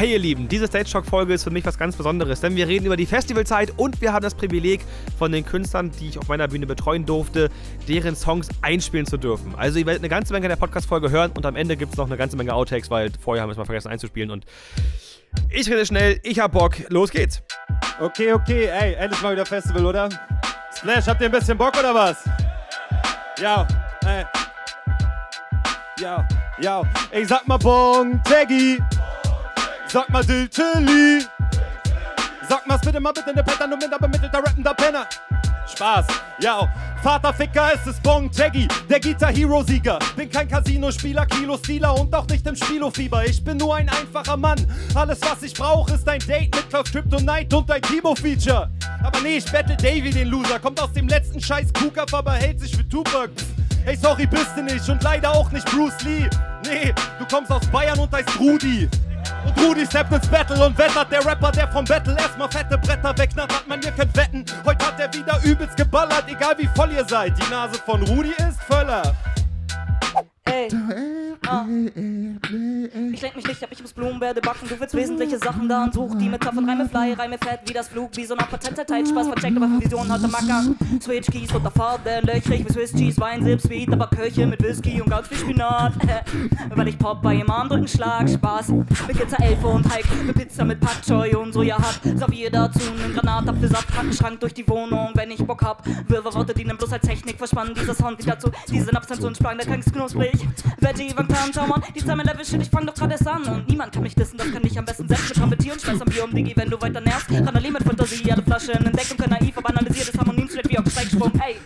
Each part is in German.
Hey ihr Lieben, diese Stage Talk Folge ist für mich was ganz Besonderes, denn wir reden über die Festivalzeit und wir haben das Privileg von den Künstlern, die ich auf meiner Bühne betreuen durfte, deren Songs einspielen zu dürfen. Also ihr werdet eine ganze Menge der Podcast Folge hören und am Ende gibt es noch eine ganze Menge Outtakes, weil vorher haben wir es mal vergessen einzuspielen und ich rede schnell, ich hab Bock, los geht's. Okay, okay, ey, endlich mal wieder Festival, oder? Splash, habt ihr ein bisschen Bock oder was? Ja, ey. Ja, ja, ich sag mal Bong, Taggy. Sag mal Diltili. Sag mal bitte mal bitte ne Pattern, nur mit bemittelter rappender Penner. Spaß, ja. Vaterficker, es ist Bong Taggy, der Guitar-Hero-Sieger. Bin kein Casino-Spieler, Kilo-Stealer und auch nicht im Spilo-Fieber. Ich bin nur ein einfacher Mann. Alles, was ich brauche, ist ein Date mit Klaus Kryptonite und ein Timo-Feature. Aber nee, ich battle Davy, den Loser. Kommt aus dem letzten Scheiß Kuhkopf, aber hält sich für Tupac. Ey, sorry, bist du nicht und leider auch nicht Bruce Lee. Nee, du kommst aus Bayern und heißt Rudi. Und Rudi steppt ins Battle und wettert der Rapper, der vom Battle erstmal fette Bretter wegknallt, hat man, ihr könnt wetten. Heute hat er wieder übelst geballert, egal wie voll ihr seid. Die Nase von Rudi ist Völler. Ey. Ah. Ich lenk mich nicht ab, ich muss Blumenbärde backen. Du willst wesentliche Sachen da und such die Metaphern. Reime fly, Reime fett wie das Flug, wie so eine Patentzeit. Spaß vercheckt, aber für Visionen hatte Macker. Switch Keys unter Farben, löchrig wie Swiss Cheese, Wein, Sip, Sweet, aber Köche mit Whisky und ganz viel Spinat. Weil ich Pop bei ihm Arm drücken Schlag, Spaß. Mit Pizza Elfe und Teig, mit Pizza mit Pak Choi und Soja hat. Servier dazu einen Granatapfelsaft, Schrank durch die Wohnung, wenn ich Bock hab. Wirre Worte dienen bloß als Technik, verspannen dieser Sound nicht dazu. Diese Abstanz und Sprang, der klingt knusprig. Veggie, Vanktan, schau mal, die Zahlen Level shit, ich fang doch gerade erst an. Und niemand kann mich dissen, das kann ich am besten selbst mit Trometieren. Schmeiß am Bier um Digi, wenn du weiter nervst. Randalier mit Fantasie, alle Flaschen entdecken können naiv, aber analysiertes Harmonien steht wie auf Steigsprung. Ey.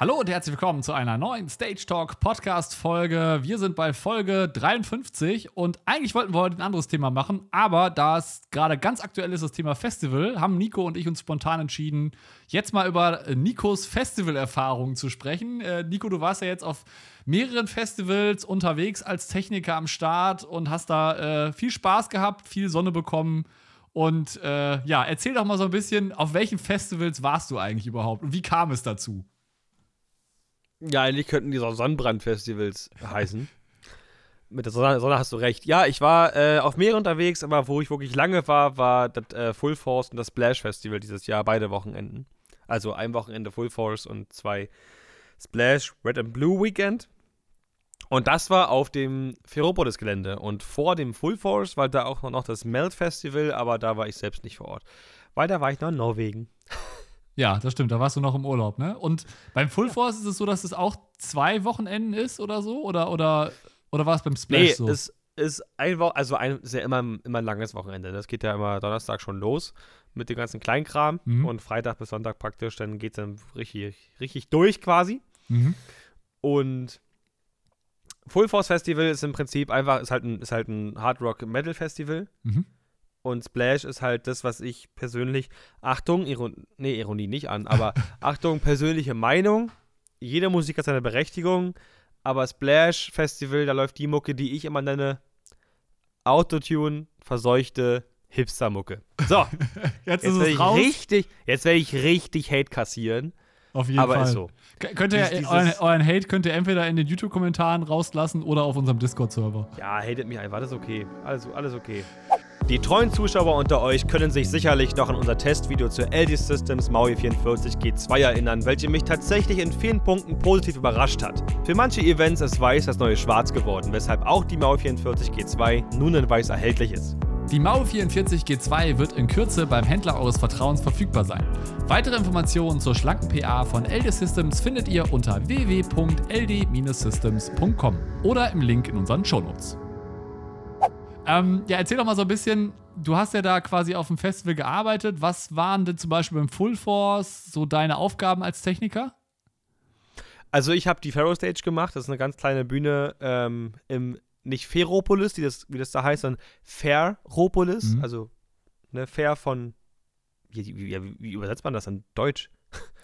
Hallo und herzlich willkommen zu einer neuen Stage Talk Podcast Folge. Wir sind bei Folge 53 und eigentlich wollten wir heute ein anderes Thema machen, aber da es gerade ganz aktuell ist, das Thema Festival, haben Nico und ich uns spontan entschieden, jetzt mal über Nikos Festivalerfahrungen zu sprechen. Äh, Nico, du warst ja jetzt auf mehreren Festivals unterwegs als Techniker am Start und hast da äh, viel Spaß gehabt, viel Sonne bekommen. Und äh, ja, erzähl doch mal so ein bisschen, auf welchen Festivals warst du eigentlich überhaupt und wie kam es dazu? Ja, eigentlich könnten die so Sonnenbrandfestivals heißen. Mit der Sonne, Sonne, hast du recht. Ja, ich war äh, auf mehreren unterwegs, aber wo ich wirklich lange war, war das äh, Full Force und das Splash Festival dieses Jahr, beide Wochenenden. Also ein Wochenende Full Force und zwei Splash Red and Blue Weekend. Und das war auf dem Ferropolis-Gelände. Und vor dem Full Force war da auch noch das Melt Festival, aber da war ich selbst nicht vor Ort. Weil da war ich noch in Norwegen. Ja, das stimmt. Da warst du noch im Urlaub, ne? Und beim Full Force ist es so, dass es auch zwei Wochenenden ist oder so? Oder, oder, oder war es beim Splash nee, so? es ist ein Wo also ein, ist ja immer, immer ein langes Wochenende. Das geht ja immer Donnerstag schon los mit dem ganzen Kleinkram Mhm. und Freitag bis Sonntag praktisch, dann geht es dann richtig, richtig durch quasi. Mhm. Und Full Force Festival ist im Prinzip einfach, ist halt ein, ist halt ein Hard Rock Metal Festival. Mhm. Und Splash ist halt das, was ich persönlich, Achtung, Iron, nee, Ironie nicht an, aber Achtung, persönliche Meinung. Jede Musik hat seine Berechtigung, aber Splash Festival, da läuft die Mucke, die ich immer nenne, Autotune, verseuchte Hipster-Mucke. So, Jetzt, jetzt ist es raus. richtig, jetzt werde ich richtig Hate kassieren, Auf jeden aber Fall. ist so. K- Könnt ihr, Dies- euren, euren Hate könnt ihr entweder in den YouTube-Kommentaren rauslassen oder auf unserem Discord-Server. Ja, hatet mich einfach, alles okay. Alles, alles okay. Die treuen Zuschauer unter euch können sich sicherlich noch an unser Testvideo zur LD Systems Maui 44 G2 erinnern, welche mich tatsächlich in vielen Punkten positiv überrascht hat. Für manche Events ist weiß das neue Schwarz geworden, weshalb auch die Maui 44 G2 nun in weiß erhältlich ist. Die Mau 44 G2 wird in Kürze beim Händler eures Vertrauens verfügbar sein. Weitere Informationen zur schlanken PA von LD Systems findet ihr unter www.ld-systems.com oder im Link in unseren Shownotes. Ähm, ja, erzähl doch mal so ein bisschen, du hast ja da quasi auf dem Festival gearbeitet. Was waren denn zum Beispiel beim Full Force so deine Aufgaben als Techniker? Also ich habe die Pharaoh Stage gemacht, das ist eine ganz kleine Bühne ähm, im, nicht Ferropolis, die das, wie das da heißt, sondern Fairopolis, Mhm. also ne, Fair von, wie, wie, wie, wie übersetzt man das in Deutsch?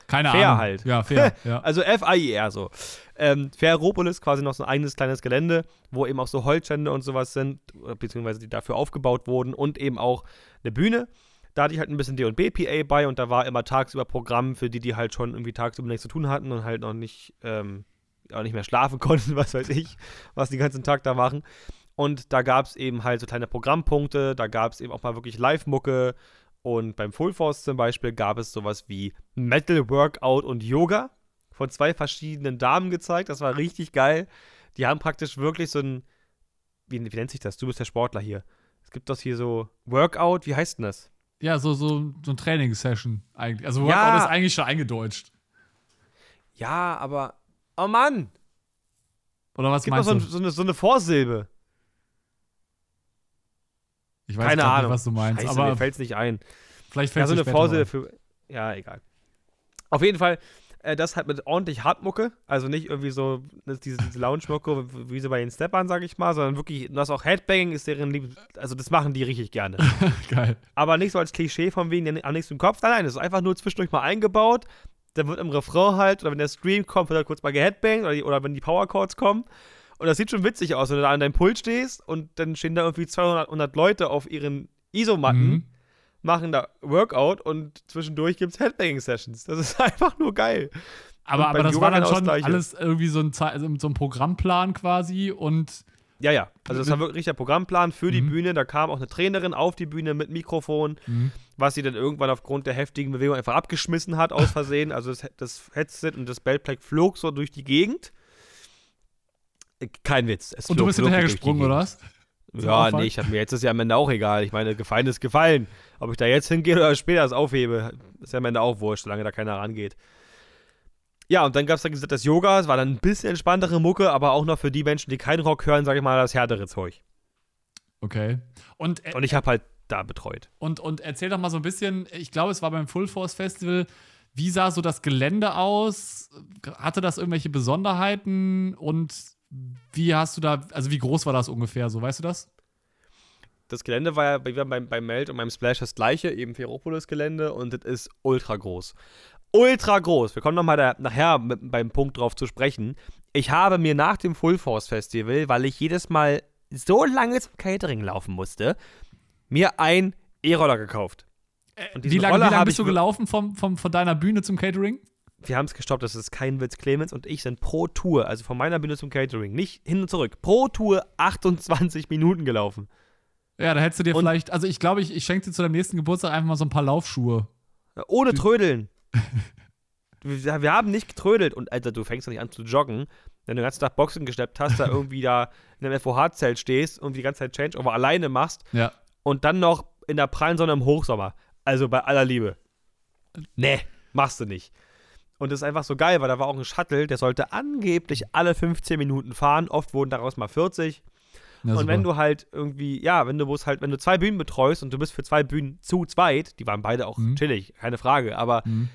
Keine Fair Ahnung. halt. Ja, fair. ja. Also F-I-E-R so. Ähm, Ferropolis, quasi noch so ein eigenes kleines Gelände, wo eben auch so Holzstände und sowas sind, beziehungsweise die dafür aufgebaut wurden und eben auch eine Bühne. Da hatte ich halt ein bisschen D&B-PA bei und da war immer tagsüber Programm für die, die halt schon irgendwie tagsüber nichts zu tun hatten und halt noch nicht ähm, auch nicht mehr schlafen konnten, was weiß ich, was die ganzen Tag da machen. Und da gab es eben halt so kleine Programmpunkte, da gab es eben auch mal wirklich Live-Mucke. Und beim Full Force zum Beispiel gab es sowas wie Metal Workout und Yoga von zwei verschiedenen Damen gezeigt. Das war richtig geil. Die haben praktisch wirklich so ein, wie, wie nennt sich das? Du bist der Sportler hier. Es gibt doch hier so Workout, wie heißt denn das? Ja, so, so, so ein Trainingssession eigentlich. Also Workout Ja. ist eigentlich schon eingedeutscht. Ja, aber. Oh Mann! Oder was Es gibt meinst doch so, du? so, eine, so eine Vorsilbe. Ich weiß Keine Ahnung. nicht, was du meinst. Scheiße, aber mir fällt's nicht ein. vielleicht fällt Ja, so es eine mal. für. Ja, egal. Auf jeden Fall, äh, das halt mit ordentlich Hartmucke. Also nicht irgendwie so diese, diese Lounge-Mucke, wie sie bei den Steppern, sag ich mal, sondern wirklich, das auch Headbanging ist deren Lieb. Also das machen die richtig gerne. Geil. Aber nicht so als Klischee von wegen, nichts im Kopf. Nein, nein, das ist einfach nur zwischendurch mal eingebaut. Dann wird im Refrain halt, oder wenn der Stream kommt, wird halt kurz mal geheadbangt oder, die- oder wenn die Power Chords kommen. Und das sieht schon witzig aus, wenn du da an deinem Pult stehst und dann stehen da irgendwie 200 100 Leute auf ihren Isomatten, Mhm. machen da Workout und zwischendurch gibt es Headbanging-Sessions. Das ist einfach nur geil. Aber, aber das Yoga war dann genau schon alles irgendwie so ein, also so ein Programmplan quasi und Ja, ja. Also das war wirklich der Programmplan für die Mhm. Bühne. Da kam auch eine Trainerin auf die Bühne mit Mikrofon. Mhm. was sie dann irgendwann aufgrund der heftigen Bewegung einfach abgeschmissen hat, aus Versehen. Also das, das Headset und das Bellplate flog so durch die Gegend. Kein Witz. Es Und du bist wirklich hinterher durch die gesprungen, oder was? Ja, nee, ich hab mir jetzt ist ja am Ende auch egal. Ich meine, gefallen ist gefallen. Ob ich da jetzt hingehe oder später das aufhebe, ist ja am Ende auch wurscht, solange da keiner rangeht. Ja, und dann gab es dann gesagt, das Yoga, es war dann ein bisschen entspanntere Mucke, aber auch noch für die Menschen, die keinen Rock hören, sage ich mal, das härtere Zeug. Okay. Und, äh, Und ich habe halt da betreut. und, und erzähl doch mal so ein bisschen, ich glaube, es war beim Full Force Festival. Wie sah so das Gelände aus? Hatte das irgendwelche Besonderheiten? Und wie hast du da, also wie groß war das ungefähr so, weißt du das? das Gelände war ja bei, wir haben beim, beim Meld und beim Splash das gleiche, eben Ferropolis-Gelände und das ist ultra groß. Ultra groß. Wir kommen nochmal nachher mit, beim Punkt drauf zu sprechen. Ich habe mir nach dem Full Force Festival, weil ich jedes Mal so lange zum Catering laufen musste, mir ein E-Roller gekauft. Und Wie lange, wie lange bist du gelaufen vom, vom, von deiner Bühne zum Catering? Wir haben es gestoppt, das ist kein Witz. Clemens und ich sind pro Tour, also von meiner Bühne zum Catering, nicht hin und zurück, pro Tour 28 Minuten gelaufen. Ja, da hättest du dir Und- vielleicht, also ich glaube, ich, ich schenke dir zu deinem nächsten Geburtstag einfach mal so ein paar Laufschuhe. Ohne Trödeln. wir, wir haben nicht getrödelt. Und Alter, du fängst doch nicht an zu joggen, wenn du den ganzen Tag Boxen geschleppt hast, da irgendwie da in einem FOH-Zelt stehst und die ganze Zeit Changeover alleine machst Ja. und dann noch in der prallen Sonne im Hochsommer. Also bei aller Liebe. Nee, machst du nicht. Und das ist einfach so geil, weil da war auch ein Shuttle, der sollte angeblich alle 15 Minuten fahren. Oft wurden daraus mal 40. Ja, und super. wenn du halt irgendwie, ja, wenn du bloß halt, wenn du zwei Bühnen betreust und du bist für zwei Bühnen zu zweit, die waren beide auch Mhm. chillig, keine Frage, aber Mhm.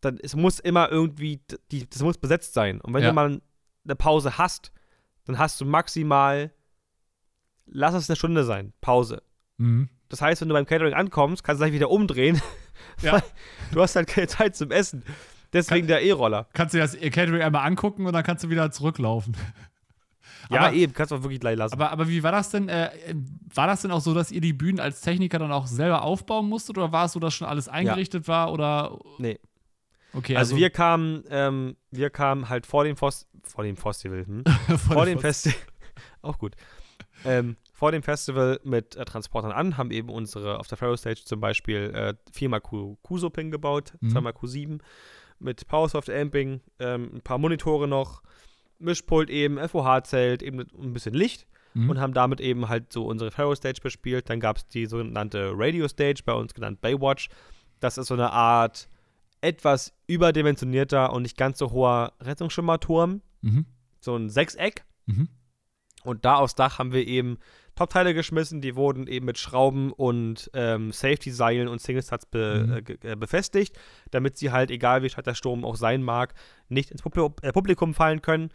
dann es muss immer irgendwie, die, das muss besetzt sein. Und wenn Ja. du mal eine Pause hast, dann hast du maximal, lass es eine Stunde sein, Pause. Mhm. Das heißt, wenn du beim Catering ankommst, kannst du gleich wieder umdrehen. Ja. du hast halt keine Zeit zum Essen. Deswegen der E-Roller. Kannst du dir das Catering einmal angucken und dann kannst du wieder zurücklaufen. Ja, Aber- eben, kannst du auch wirklich gleich lassen. Aber, aber wie war das denn? Äh, war das denn auch so, dass ihr die Bühnen als Techniker dann auch selber aufbauen musstet oder war es so, dass schon alles eingerichtet war oder? nee. Okay, Also, wir kamen, ähm, wir kamen halt vor dem, Fos vor dem Festival, hm? vor dem Festival, auch gut, ähm, vor dem Festival mit äh, Transportern an, haben eben unsere, auf der Pharaoh Stage zum Beispiel, äh, viermal Q- Q-So-Pin gebaut, Mhm. zweimal Q7 mit Powersoft Amping, ähm, ein paar Monitore noch, Mischpult eben, FOH-Zelt, eben ein bisschen Licht Mhm. und haben damit eben halt so unsere Pharaoh Stage bespielt. Dann gab es die sogenannte Radio Stage, bei uns genannt Baywatch. Das ist so eine Art etwas überdimensionierter und nicht ganz so hoher Rettungsschimmerturm, Mhm. so ein Sechseck. Mhm. Und da aufs Dach haben wir eben Top-Teile geschmissen, die wurden eben mit Schrauben und ähm, Safety-Seilen und Single-Studs be Mhm. äh, äh, befestigt, damit sie halt, egal wie stark der Sturm auch sein mag, nicht ins Publi äh, Publikum fallen können.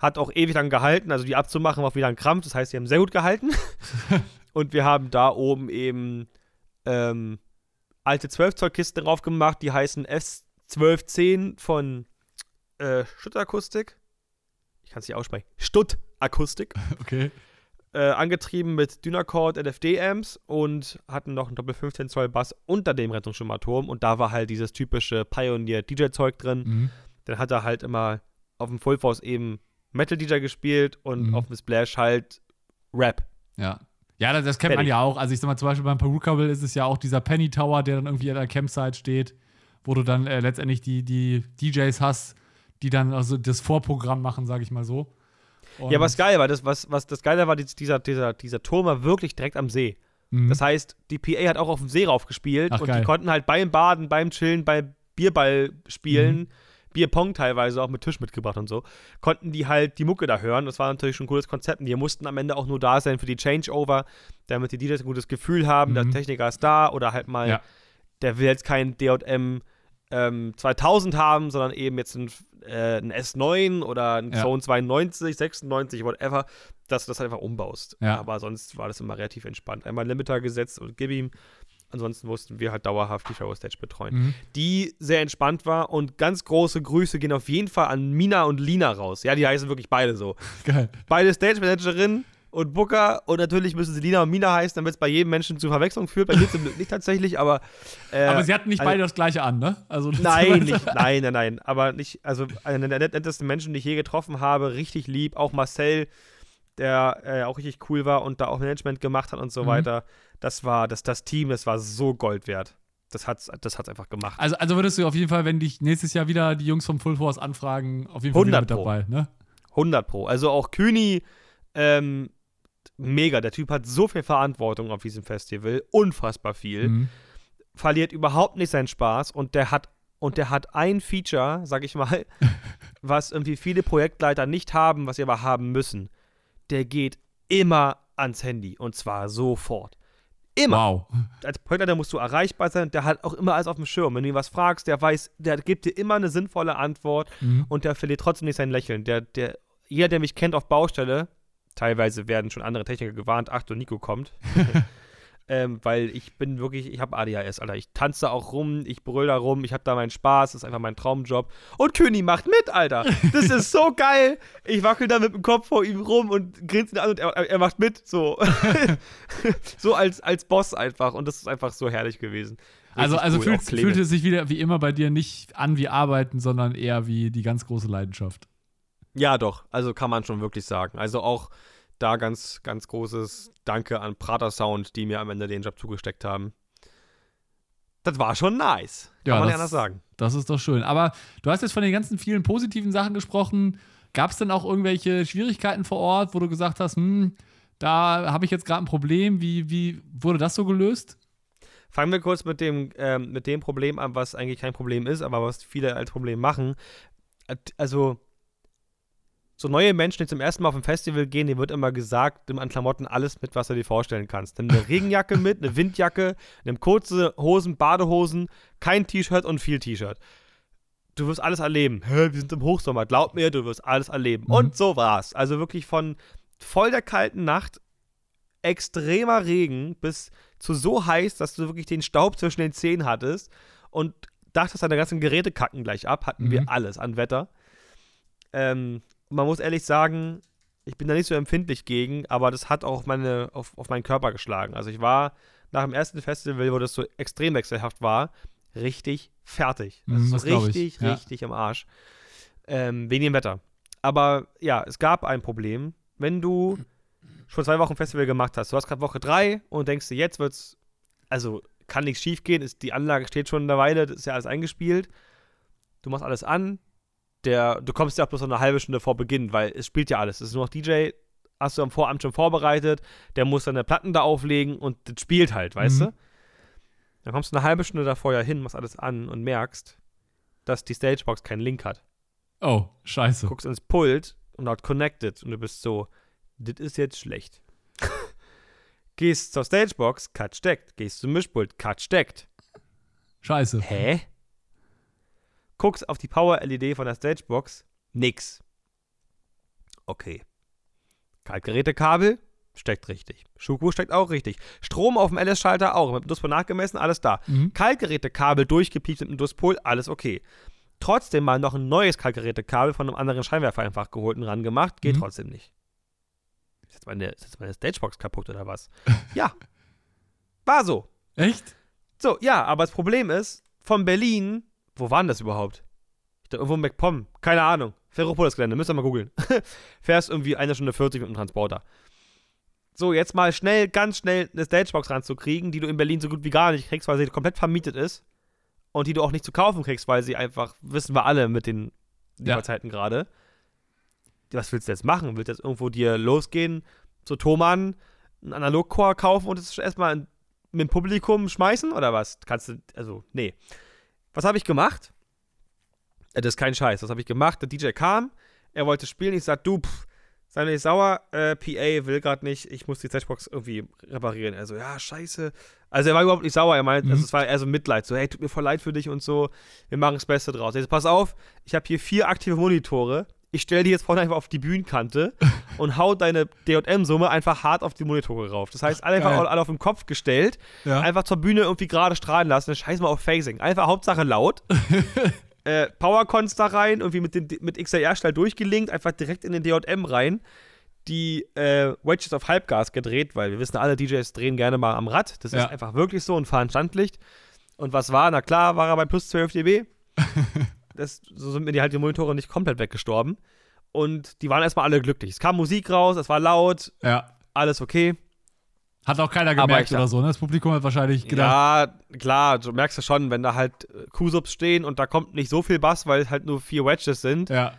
Hat auch ewig lang gehalten, also die abzumachen war auch wieder ein Krampf, das heißt, sie haben sehr gut gehalten. und wir haben da oben eben ähm, alte 12-Zoll-Kisten drauf gemacht, die heißen S1210 von äh, Stuttakustik. Ich kann es nicht aussprechen. Stutt-Akustik Okay. äh, angetrieben mit Dynacord LFD-Amps und hatten noch einen Doppel 15 Zoll Bass unter dem Rettungsschimmerturm und da war halt dieses typische Pioneer-DJ-Zeug drin. Mhm. Dann hat er halt immer auf dem Full Force eben Metal-DJ gespielt und Mhm. auf dem Splash halt Rap. Ja. Ja, das, das kennt man Fertig. ja auch. Also ich sag mal, zum Beispiel beim Perukaville ist es ja auch dieser Penny Tower, der dann irgendwie an der Campsite steht, wo du dann äh, letztendlich die, die DJs hast, die dann also das Vorprogramm machen, sag ich mal so. Und, Ja, was geil war, das, was, was das Geile war, dies- dieser, dieser, dieser Turm war wirklich direkt am See. Mhm. Das heißt, die PA hat auch auf dem See raufgespielt Ach, und geil. die konnten halt beim Baden, beim Chillen, beim Bierball spielen, Mhm. Bierpong teilweise auch mit Tisch mitgebracht und so, konnten die halt die Mucke da hören. Das war natürlich schon ein cooles Konzept. Und die mussten am Ende auch nur da sein für die Changeover, damit die DJs ein gutes Gefühl haben, der Mhm. Techniker ist da oder halt mal, Ja. der will jetzt kein DJM ähm, 2000 haben, sondern eben jetzt ein, äh, ein S9 oder ein Ja. Zone 92, 96, whatever, dass du das halt einfach umbaust. Ja. Aber sonst war das immer relativ entspannt. Einmal Limiter gesetzt und gib ihm. Ansonsten mussten wir halt dauerhaft die Show Stage betreuen, Mhm. die sehr entspannt war. Und ganz große Grüße gehen auf jeden Fall an Mina und Lina raus. Ja, die heißen wirklich beide so. Geil. Beide Stage Managerin und Booker. Und natürlich müssen sie Lina und Mina heißen, damit es bei jedem Menschen zu Verwechslung führt. Bei mir zum Glück nicht tatsächlich, aber. Äh, Aber sie hatten nicht also- beide das gleiche an, ne? Also, Nein, nicht, nein, nein, nein. Aber nicht, also einer der net- nettesten Menschen, die ich je getroffen habe, richtig lieb. Auch Marcel, der äh, auch richtig cool war und da auch Management gemacht hat und so Mhm. weiter. Das war, das, das Team, das war so Gold wert. Das hat's, das hat's einfach gemacht. Also, also würdest du auf jeden Fall, wenn dich nächstes Jahr wieder die Jungs vom Full Force anfragen, auf jeden Fall wieder 100 mit dabei, ne? 100 Pro. Also auch Kühni, ähm, mega. Der Typ hat so viel Verantwortung auf diesem Festival. Unfassbar viel. Mhm. verliert überhaupt nicht seinen Spaß und der hat und der hat ein Feature, sag ich mal, was irgendwie viele Projektleiter nicht haben, was sie aber haben müssen. Der geht immer ans Handy und zwar sofort. Immer. Wow. Als Projektleiter musst du erreichbar sein. Der hat auch immer alles auf dem Schirm. Wenn du ihn was fragst, der weiß, der gibt dir immer eine sinnvolle Antwort Mhm. und der verliert trotzdem nicht sein Lächeln. Der, der, jeder, der mich kennt auf Baustelle, teilweise werden schon andere Techniker gewarnt, ach du Nico kommt. ähm, weil ich bin wirklich, ich habe ADHS, Alter. Ich tanze auch rum, ich brüll da rum, ich habe da meinen Spaß, das ist einfach mein Traumjob. Und Köni macht mit, Alter. Das ist so geil. Ich wackel da mit dem Kopf vor ihm rum und grinse ihn an und er, er macht mit, so. so als, als Boss einfach. Und das ist einfach so herrlich gewesen. Also, Richtig also cool. fühlt, fühlt es sich wieder wie immer bei dir nicht an wie Arbeiten, sondern eher wie die ganz große Leidenschaft. Ja, doch. Also kann man schon wirklich sagen. Also auch da ganz, ganz großes Danke an Prater Sound, die mir am Ende den Job zugesteckt haben. Das war schon nice. Kann Ja, man das- nicht anders sagen. Das ist doch schön. Aber du hast jetzt von den ganzen vielen positiven Sachen gesprochen. Gab es denn auch irgendwelche Schwierigkeiten vor Ort, wo du gesagt hast, hm, da habe ich jetzt gerade ein Problem? Wie, wie wurde das so gelöst? Fangen wir kurz mit dem, ähm, mit dem Problem an, was eigentlich kein Problem ist, aber was viele als Problem machen. At- Also, so neue Menschen, die zum ersten Mal auf ein Festival gehen, denen wird immer gesagt, nimm an Klamotten alles mit, was du dir vorstellen kannst. Nimm eine Regenjacke mit, eine Windjacke, nimm kurze Hosen, Badehosen, kein T-Shirt und viel T-Shirt. Du wirst alles erleben. Hä, wir sind im Hochsommer. Glaub mir, du wirst alles erleben. Mhm. Und so war's. Also wirklich von voll der kalten Nacht, extremer Regen bis zu so heiß, dass du wirklich den Staub zwischen den Zähnen hattest und dachtest, deine ganzen Geräte kacken gleich ab, hatten Mhm. wir alles an Wetter. Ähm, man muss ehrlich sagen, ich bin da nicht so empfindlich gegen, aber das hat auch meine, auf, auf meinen Körper geschlagen. Also ich war nach dem ersten Festival, wo das so extrem wechselhaft war, richtig fertig. Mhm, Also das richtig, ja. richtig am Arsch. Ähm, wegen dem Wetter. Aber ja, es gab ein Problem. Wenn du schon zwei Wochen Festival gemacht hast, du hast gerade Woche drei und denkst dir, jetzt wird's, also kann nichts schief gehen, ist, die Anlage steht schon eine Weile, das ist ja alles eingespielt. Du machst alles an, der, du kommst ja auch bloß noch eine halbe Stunde vor Beginn, weil es spielt ja alles. Es ist nur noch DJ, hast du am Vorabend schon vorbereitet, der muss seine Platten da auflegen und das spielt halt, weißt Mhm. du? Dann kommst du eine halbe Stunde davor ja hin, machst alles an und merkst, dass die Stagebox keinen Link hat. Oh, scheiße. Guckst ins Pult und dort connected und du bist so, das ist jetzt schlecht. Gehst zur Stagebox, Cut steckt. Gehst zum Mischpult, Cut steckt. Scheiße. Hä? Guckst auf die Power-LED von der Stagebox, nix. Okay. Kaltgerätekabel, steckt richtig. Schuko steckt auch richtig. Strom auf dem LS-Schalter auch. Mit dem Duspol nachgemessen, alles da. Mhm. Kaltgerätekabel durchgepiept mit dem Duspol, alles okay. Trotzdem mal noch ein neues Kaltgerätekabel von einem anderen Scheinwerfer einfach geholt und ran gemacht, geht Mhm. trotzdem nicht. Ist jetzt, meine, ist jetzt meine Stagebox kaputt oder was? ja. War so. Echt? So, ja, aber das Problem ist, von Berlin, wo war denn das überhaupt? Ich dachte, irgendwo in MacPom, keine Ahnung. Ferropolis-Gelände, müsst ihr mal googeln. Fährst irgendwie eine Stunde 40 mit dem Transporter. So, jetzt mal schnell, ganz schnell eine Stagebox ranzukriegen, die du in Berlin so gut wie gar nicht kriegst, weil sie komplett vermietet ist. Und die du auch nicht zu kaufen kriegst, weil sie einfach, wissen wir alle mit den Ja. Lieferzeiten gerade. Was willst du jetzt machen? Willst du jetzt irgendwo dir losgehen, zu Thomann, einen Analogcore kaufen und es erstmal mit dem Publikum schmeißen oder was? Kannst du, also, nee. Was habe ich gemacht? Äh, Das ist kein Scheiß. Was habe ich gemacht? Der DJ kam, er wollte spielen. Ich sag, du, pff, sei nicht sauer. Äh, PA will gerade nicht. Ich muss die Stage-Box irgendwie reparieren. Also, ja, scheiße. Also, er war überhaupt nicht sauer. Er meint, Mhm. also, es war eher so Mitleid. So, hey, tut mir voll leid für dich und so. Wir machen das Beste draus. Jetzt pass auf, ich habe hier vier aktive Monitore. Ich stelle die jetzt vorne einfach auf die Bühnenkante und hau deine DM-Summe einfach hart auf die Monitore rauf. Das heißt, alle einfach alle auf den Kopf gestellt Ja. einfach zur Bühne irgendwie gerade strahlen lassen. Scheiß mal auf Phasing. Einfach Hauptsache laut. äh, Powercons da rein, irgendwie mit, den, mit XLR-Stall durchgelinkt, einfach direkt in den DJM rein. Die äh, Wedges auf Halbgas gedreht, weil wir wissen alle, DJs drehen gerne mal am Rad. Das Ja. ist einfach wirklich so und fahren Standlicht. Und was war? Na klar, war er bei plus 12 dB. das, so sind mir die halt die Monitore nicht komplett weggestorben. Und die waren erstmal alle glücklich. Es kam Musik raus, es war laut, ja. alles okay. Hat auch keiner gemerkt oder so, ne? Das Publikum hat wahrscheinlich gedacht. Ja, klar, du merkst ja schon, wenn da halt äh, Q-Subs stehen und da kommt nicht so viel Bass, weil es halt nur vier Wedges sind, Ja.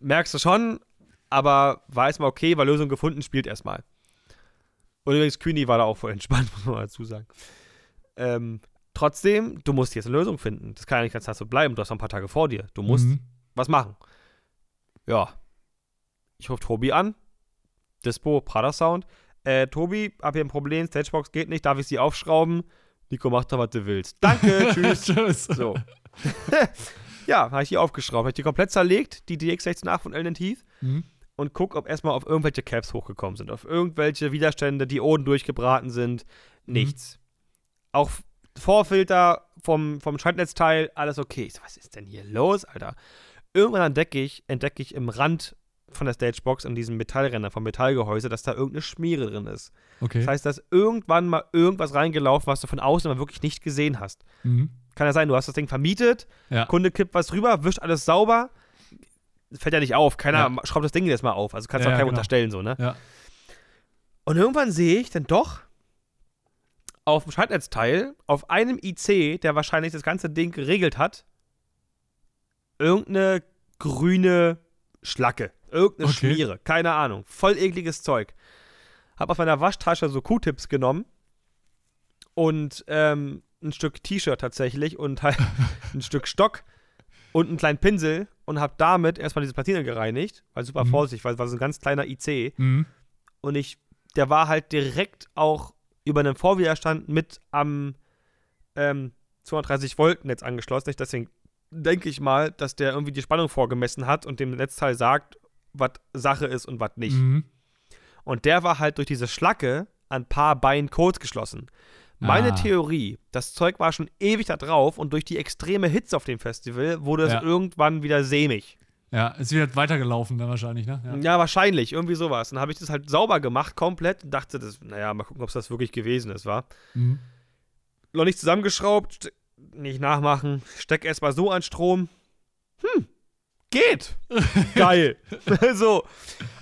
merkst du schon, aber war erstmal okay, war Lösung gefunden, spielt erstmal. Und übrigens, Kühni war da auch voll entspannt, muss man mal dazu sagen. Ähm, trotzdem, du musst jetzt eine Lösung finden. Das kann ja nicht ganz so bleiben, du hast noch ein paar Tage vor dir. Du musst Mhm. was machen. Ja. Ich rufe Tobi an. Dispo, Prada Sound. Äh, Tobi, hab hier ein Problem, Stagebox geht nicht, darf ich sie aufschrauben? Nico, mach da, was du willst. Danke, tschüss. Tschüss. So. ja, habe ich die aufgeschraubt. Habe ich die komplett zerlegt, die DX168 von Ellen Heath. Mhm. Und guck, ob erstmal auf irgendwelche Caps hochgekommen sind. Auf irgendwelche Widerstände, Dioden durchgebraten sind. Nichts. Auch Vorfilter vom, vom Schaltnetzteil, alles okay. Ich so, was ist denn hier los, Alter? Irgendwann entdecke ich, entdecke ich im Rand von der Stagebox in diesem Metallränder vom Metallgehäuse, dass da irgendeine Schmiere drin ist. Okay. Das heißt, dass irgendwann mal irgendwas reingelaufen, was du von außen aber wirklich nicht gesehen hast. mhm. Kann ja sein, du hast das Ding vermietet, Ja. Kunde kippt was rüber, wischt alles sauber. Fällt ja nicht auf. Keiner Ja. schraubt das Ding jetzt mal auf. Also kannst du Ja, auch keinem genau. unterstellen, so, ne? Ja. Und irgendwann sehe ich dann doch auf dem Schaltnetzteil, auf einem IC, der wahrscheinlich das ganze Ding geregelt hat, irgendeine grüne Schlacke. Irgendeine Okay. Schmiere. Keine Ahnung. Voll ekliges Zeug. Hab aus meiner Waschtasche so Q-Tips genommen und ähm, ein Stück T-Shirt tatsächlich und halt ein Stück Stock und einen kleinen Pinsel und hab damit erstmal diese Platine gereinigt, weil super Mhm. vorsichtig, weil es war so ein ganz kleiner IC Mhm. und ich, der war halt direkt auch über einen Vorwiderstand mit am ähm, 230 Volt Netz angeschlossen. Deswegen denke ich mal, dass der irgendwie die Spannung vorgemessen hat und dem Netzteil sagt, was Sache ist und was nicht. Mhm. Und der war halt durch diese Schlacke an ein paar Beinen kurz geschlossen. Meine Ah. Theorie, das Zeug war schon ewig da drauf und durch die extreme Hitze auf dem Festival wurde es Ja. irgendwann wieder sämig. Ja, ist wieder weitergelaufen dann wahrscheinlich, ne? Ja. Ja, wahrscheinlich, irgendwie sowas. Dann habe ich das halt sauber gemacht, komplett, und dachte, das, naja, mal gucken, ob es das wirklich gewesen ist, war. Mhm. Noch nicht zusammengeschraubt, nicht nachmachen, steck erstmal so an Strom. Hm, geht. Geil. so,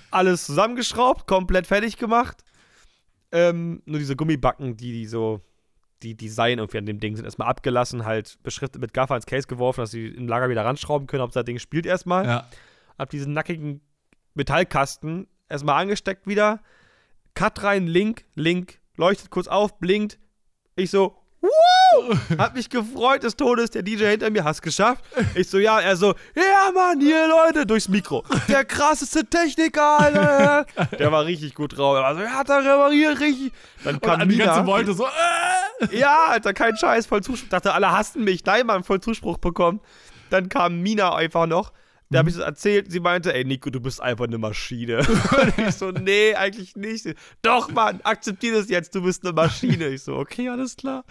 alles zusammengeschraubt, komplett fertig gemacht. Ähm, nur diese Gummibacken, die, die so, die Design irgendwie an dem Ding sind, erstmal abgelassen, halt beschriftet mit Gaffer ins Case geworfen, dass sie im Lager wieder ranschrauben können, ob das Ding spielt erstmal Ja. hab diesen nackigen Metallkasten erstmal angesteckt wieder. Cut rein, Link, Link, leuchtet kurz auf, blinkt. Ich so, Hab mich gefreut des Todes, der DJ hinter mir, hast geschafft. Ich so, ja, er so, ja, Mann, hier, Leute, durchs Mikro. Der krasseste Techniker, Alter. Der war richtig gut drauf. Er war so, ja, hat er repariert, richtig. Dann Und kam an die ganze Wolte so, äh! Ja, Alter, kein Scheiß, voll Zuspruch. Dachte, alle hassen mich. Nein, Mann, voll Zuspruch bekommen. Dann kam Mina einfach noch. Da habe ich das erzählt. Sie meinte, ey, Nico, du bist einfach eine Maschine. Und ich so, nee, eigentlich nicht. Doch, Mann, akzeptier das jetzt, du bist eine Maschine. Ich so, okay, alles klar.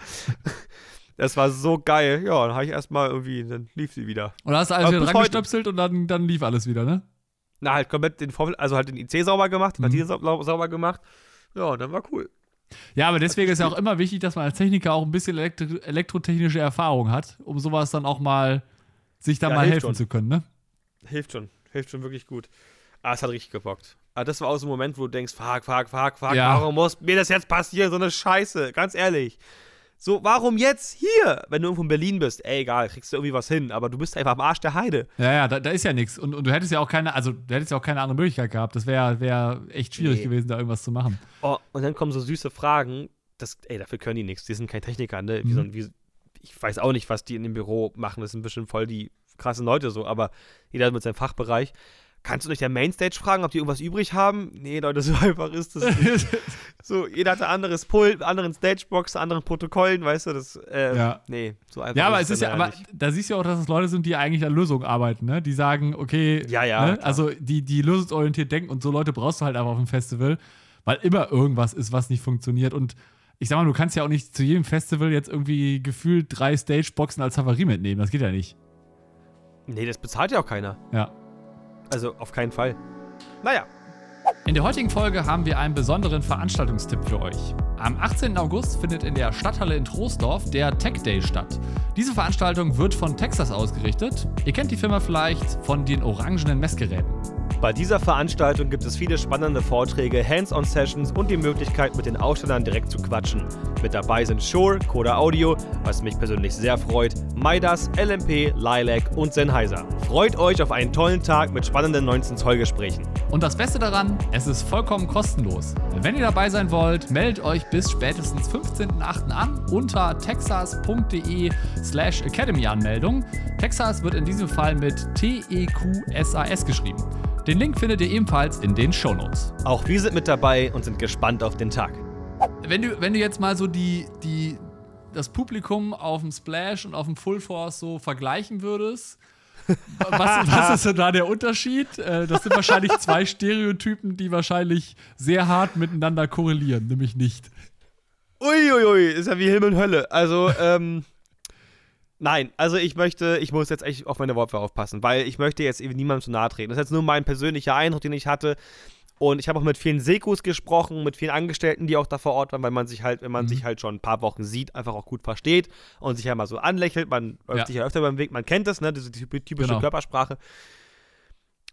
Das war so geil. Ja, dann habe ich erstmal irgendwie, dann lief sie wieder. Und hast du alles wieder dran gestöpselt und dann, dann lief alles wieder, ne? Na, halt komplett den Vorfeld, also halt den IC sauber gemacht, die Mhm. Platine sau sauber gemacht. Ja, dann war cool. Ja, aber deswegen ist ja auch immer wichtig, dass man als Techniker auch ein bisschen elektro elektrotechnische Erfahrung hat, um sowas dann auch mal sich da Ja, mal helfen schon. zu können, ne? Hilft schon. Hilft schon wirklich gut. Ah, es hat richtig gebockt. Aber das war auch so ein Moment, wo du denkst, fuck, fuck, fuck, fuck, Ja. warum muss mir das jetzt passieren? So eine Scheiße, ganz ehrlich. So, warum jetzt hier? Wenn du irgendwo in Berlin bist, ey, egal, kriegst du irgendwie was hin, aber du bist einfach am Arsch der Heide. Ja, ja, da, da ist ja nichts. Und, und du hättest ja auch keine, also du hättest ja auch keine andere Möglichkeit gehabt. Das wäre wär echt schwierig Nee. gewesen, da irgendwas zu machen. Oh, und dann kommen so süße Fragen. Das, ey, dafür können die nichts. Die sind kein Techniker, ne? Wie Mhm. so, wie, ich weiß auch nicht, was die in dem Büro machen. Das sind bestimmt voll die krassen Leute so, aber jeder mit seinem Fachbereich. Kannst du nicht der Mainstage fragen, ob die irgendwas übrig haben? Nee, Leute, so einfach ist das nicht. so, jeder hat ein anderes Pult, anderen Stagebox, anderen Protokollen, weißt du, das, äh, Ja. nee, so einfach Ja, aber es ist ja, aber nicht. da siehst du ja auch, dass es Leute sind, die eigentlich an Lösungen arbeiten, ne? Die sagen, okay, Ja, ja, ne? also die, die lösungsorientiert denken und so Leute brauchst du halt einfach auf dem Festival, weil immer irgendwas ist, was nicht funktioniert. Und ich sag mal, du kannst ja auch nicht zu jedem Festival jetzt irgendwie gefühlt drei Stageboxen als Havarie mitnehmen. Das geht ja nicht. Nee, das bezahlt ja auch keiner. Ja. Also, auf keinen Fall. Naja, In der heutigen Folge haben wir einen besonderen Veranstaltungstipp für euch. Am 18. August findet in der Stadthalle in Troisdorf der Tech Day statt. Diese Veranstaltung wird von Texas ausgerichtet. Ihr kennt die Firma vielleicht von den orangenen Messgeräten. Bei dieser Veranstaltung gibt es viele spannende Vorträge, Hands-on-Sessions und die Möglichkeit, mit den Ausstellern direkt zu quatschen. Mit dabei sind Shure, Coda Audio, was mich persönlich sehr freut, Midas, LMP, Lilac und Sennheiser. Freut euch auf einen tollen Tag mit spannenden 19-Zoll-Gesprächen. Und das Beste daran, es ist vollkommen kostenlos. Wenn ihr dabei sein wollt, meldet euch bis spätestens 15.08. an unter texas.de slash Academy-Anmeldung. Texas wird in diesem Fall mit T-E-Q-S-A-S geschrieben. Den Link findet ihr ebenfalls in den Shownotes. Auch wir sind mit dabei und sind gespannt auf den Tag. Wenn du, wenn du jetzt mal so die, die, das Publikum auf dem Splash und auf dem Full Force so vergleichen würdest, was, was ist denn da der Unterschied? Äh, Das sind wahrscheinlich zwei Stereotypen, die wahrscheinlich sehr hart miteinander korrelieren, nämlich nicht. Uiuiui, ist ja wie Himmel und Hölle. Also, ähm. Nein, also ich möchte, ich muss jetzt echt auf meine Worte aufpassen, weil ich möchte jetzt eben niemandem zu nahe treten. Das ist jetzt nur mein persönlicher Eindruck, den ich hatte. Und ich habe auch mit vielen Sekus gesprochen, mit vielen Angestellten, die auch da vor Ort waren, weil man sich halt, wenn man sich halt schon ein paar Wochen sieht, einfach auch gut versteht und sich ja mal so anlächelt. Man läuft Ja. sich ja öfter beim Weg, man kennt das, ne, diese typ- typische Genau. Körpersprache.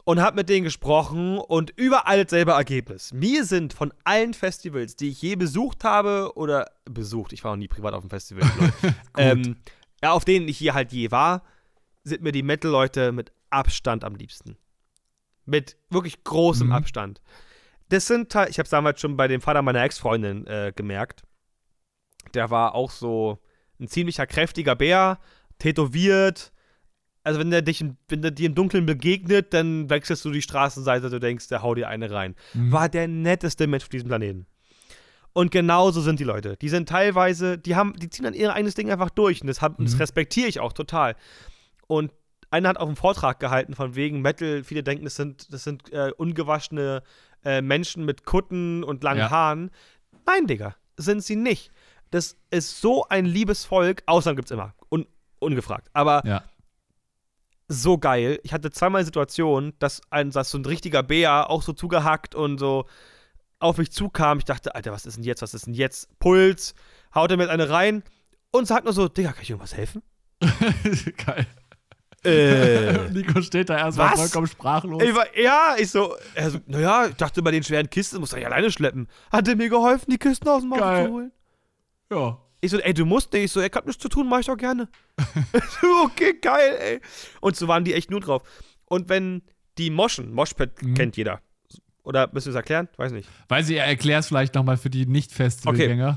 Und habe mit denen gesprochen und überall dasselbe Ergebnis. Mir sind von allen Festivals, die ich je besucht habe oder besucht, ich war noch nie privat auf dem Festival, ähm, ja, auf denen ich hier halt je war, sind mir die Metal-Leute mit Abstand am liebsten. Mit wirklich großem Mhm. Abstand. Das sind halt, ich habe es damals schon bei dem Vater meiner Ex-Freundin äh, gemerkt. Der war auch so ein ziemlicher kräftiger Bär, tätowiert. Also wenn der dich, wenn der dir im Dunkeln begegnet, dann wechselst du die Straßenseite, du denkst, der hau dir eine rein. Mhm. War der netteste Mensch auf diesem Planeten. Und genauso sind die Leute. Die sind teilweise, die haben, die ziehen dann ihr eigenes Ding einfach durch. Und das, hab- und das Mhm. respektiere ich auch total. Und einer hat auch einen Vortrag gehalten von wegen Metal. Viele denken, das sind, das sind äh, ungewaschene äh, Menschen mit Kutten und langen Ja. Haaren. Nein, Digga, sind sie nicht. Das ist so ein liebes Volk. Ausnahmen gibt es immer. Un ungefragt. Aber Ja. so geil. Ich hatte zweimal Situationen, dass, ein, dass so ein richtiger Bär auch so zugehackt und so auf mich zukam. Ich dachte, Alter, was ist denn jetzt? Was ist denn jetzt? Puls, haut er mir eine rein und sagt nur so, Digga, kann ich irgendwas helfen? Geil. Äh. Nico steht da erstmal vollkommen sprachlos. Ich war, ja, ich so, er so, naja, ich dachte bei den schweren Kisten muss er ja alleine schleppen. Hat er mir geholfen, die Kisten aus dem Auto zu holen? Ja. Ich so, ey, du musst nicht. Ich so, er hat nichts zu tun, mach ich doch gerne. okay, geil, ey. Und so waren die echt nur drauf. Und wenn die Moschen, Moshpit Mhm. kennt jeder. Oder müssen wir es erklären? Weiß nicht. Weiß ich, erklär es vielleicht nochmal für die Nicht-Festivalgänger.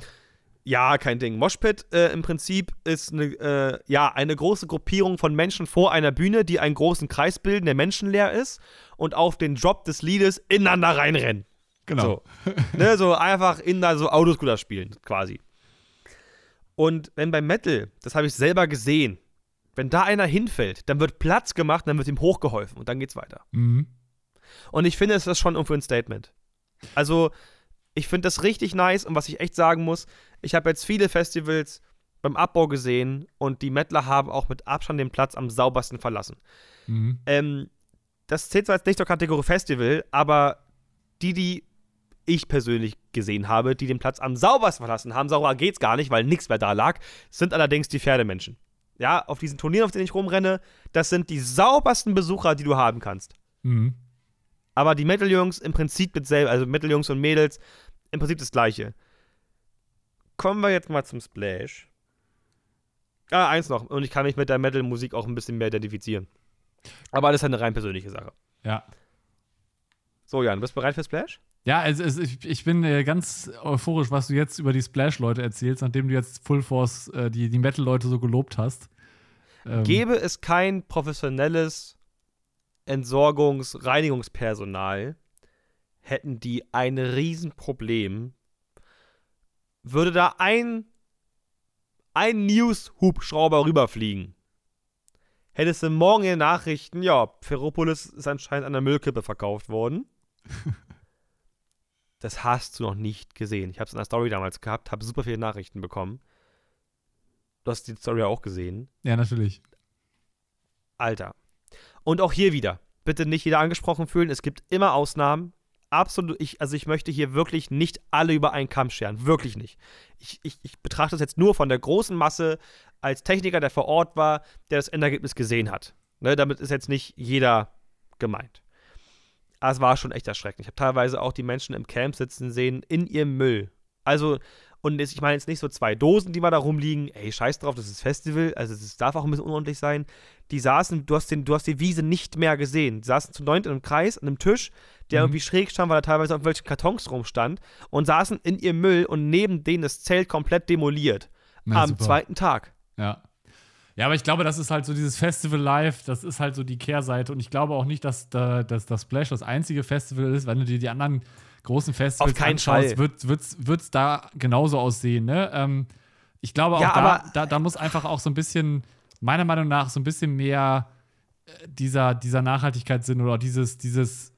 Ja, kein Ding. Moshpit äh, im Prinzip ist eine, äh, ja, eine große Gruppierung von Menschen vor einer Bühne, die einen großen Kreis bilden, der menschenleer ist und auf den Drop des Liedes ineinander reinrennen. Genau. So. ne, so einfach in da so Autoscooter spielen, quasi. Und wenn beim Metal, das habe ich selber gesehen, wenn da einer hinfällt, dann wird Platz gemacht, dann wird ihm hochgeholfen und dann geht's weiter. Mhm. Und ich finde, es ist schon irgendwo ein Statement. Also, ich finde das richtig nice und was ich echt sagen muss, ich habe jetzt viele Festivals beim Abbau gesehen und die Mettler haben auch mit Abstand den Platz am saubersten verlassen. Mhm. Ähm, das zählt zwar jetzt nicht zur Kategorie Festival, aber die, die ich persönlich gesehen habe, die den Platz am saubersten verlassen haben, sauberer geht's gar nicht, weil nichts mehr da lag, sind allerdings die Pferdemenschen. Ja, auf diesen Turnieren, auf denen ich rumrenne, das sind die saubersten Besucher, die du haben kannst. Mhm. Aber die Metal-Jungs im Prinzip mit selber, also Metal-Jungs und Mädels, im Prinzip das gleiche. Kommen wir jetzt mal zum Splash. Ah, eins noch. Und ich kann mich mit der Metal-Musik auch ein bisschen mehr identifizieren. Aber das ist halt eine rein persönliche Sache. Ja. So, Jan, bist du bereit für Splash? Ja, also es, ich, ich bin äh, ganz euphorisch, was du jetzt über die Splash-Leute erzählst, nachdem du jetzt Full Force äh, die, die Metal-Leute so gelobt hast. Ähm, Gäbe es kein professionelles Entsorgungs-, Reinigungspersonal, hätten die ein Riesenproblem. Würde da ein, ein News-Hubschrauber rüberfliegen, hättest du morgen in den Nachrichten, ja, Ferropolis ist anscheinend an der Müllkippe verkauft worden. das hast du noch nicht gesehen. Ich habe es in der Story damals gehabt, habe super viele Nachrichten bekommen. Du hast die Story auch gesehen. ja, natürlich. Alter. Und auch hier wieder, bitte nicht jeder angesprochen fühlen. Es gibt immer Ausnahmen. Absolut, ich, also ich möchte hier wirklich nicht alle über einen Kamm scheren. Wirklich nicht. Ich, ich, ich betrachte das jetzt nur von der großen Masse als Techniker, der vor Ort war, der das Endergebnis gesehen hat. Ne, damit ist jetzt nicht jeder gemeint. Aber es war schon echt erschreckend. Ich habe teilweise auch die Menschen im Camp sitzen sehen in ihrem Müll. Also, und ich meine jetzt nicht so zwei Dosen, die mal da rumliegen. Ey, scheiß drauf, das ist Festival. Also, es darf auch ein bisschen unordentlich sein. Die saßen, du hast, den, du hast die Wiese nicht mehr gesehen. Die saßen zu neunt in einem Kreis an einem Tisch, der Mhm. irgendwie schräg stand, weil da teilweise auf welchen Kartons rumstand. Und saßen in ihrem Müll und neben denen das Zelt komplett demoliert. Na, am super. zweiten Tag. Ja. Ja, aber ich glaube, das ist halt so dieses Festival live, das ist halt so die Kehrseite. Und ich glaube auch nicht, dass, da, dass das Splash das einzige Festival ist. Wenn du dir die anderen großen Festivals Auf keinen anschaust, Fall. wird es da genauso aussehen. Ne? Ähm, ich glaube auch, Ja, da, da, da muss einfach auch so ein bisschen, meiner Meinung nach, so ein bisschen mehr äh, dieser, dieser Nachhaltigkeitssinn oder dieses, dieses,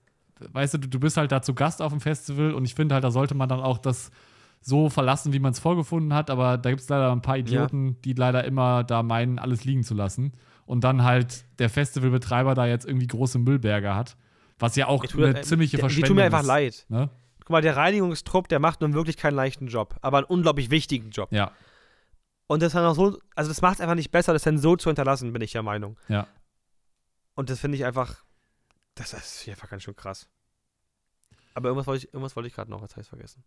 weißt du, du, bist halt da zu Gast auf dem Festival und ich finde halt, da sollte man dann auch das so verlassen, wie man es vorgefunden hat, aber da gibt es leider ein paar Idioten, die leider immer da meinen, alles liegen zu lassen. Und dann halt der Festivalbetreiber da jetzt irgendwie große Müllberge hat. Was ja auch eine äh, ziemliche Verschwendung Die tut mir einfach ist. leid. Ne? Guck mal, der Reinigungstrupp, der macht nun wirklich keinen leichten Job, aber einen unglaublich wichtigen Job. Ja, Und das dann auch so, also das macht es einfach nicht besser, das dann so zu hinterlassen, bin ich der Meinung. ja. Und das finde ich einfach, das ist einfach ganz schön krass. Aber irgendwas wollte ich, irgendwas wollte ich gerade noch, jetzt habe ich vergessen.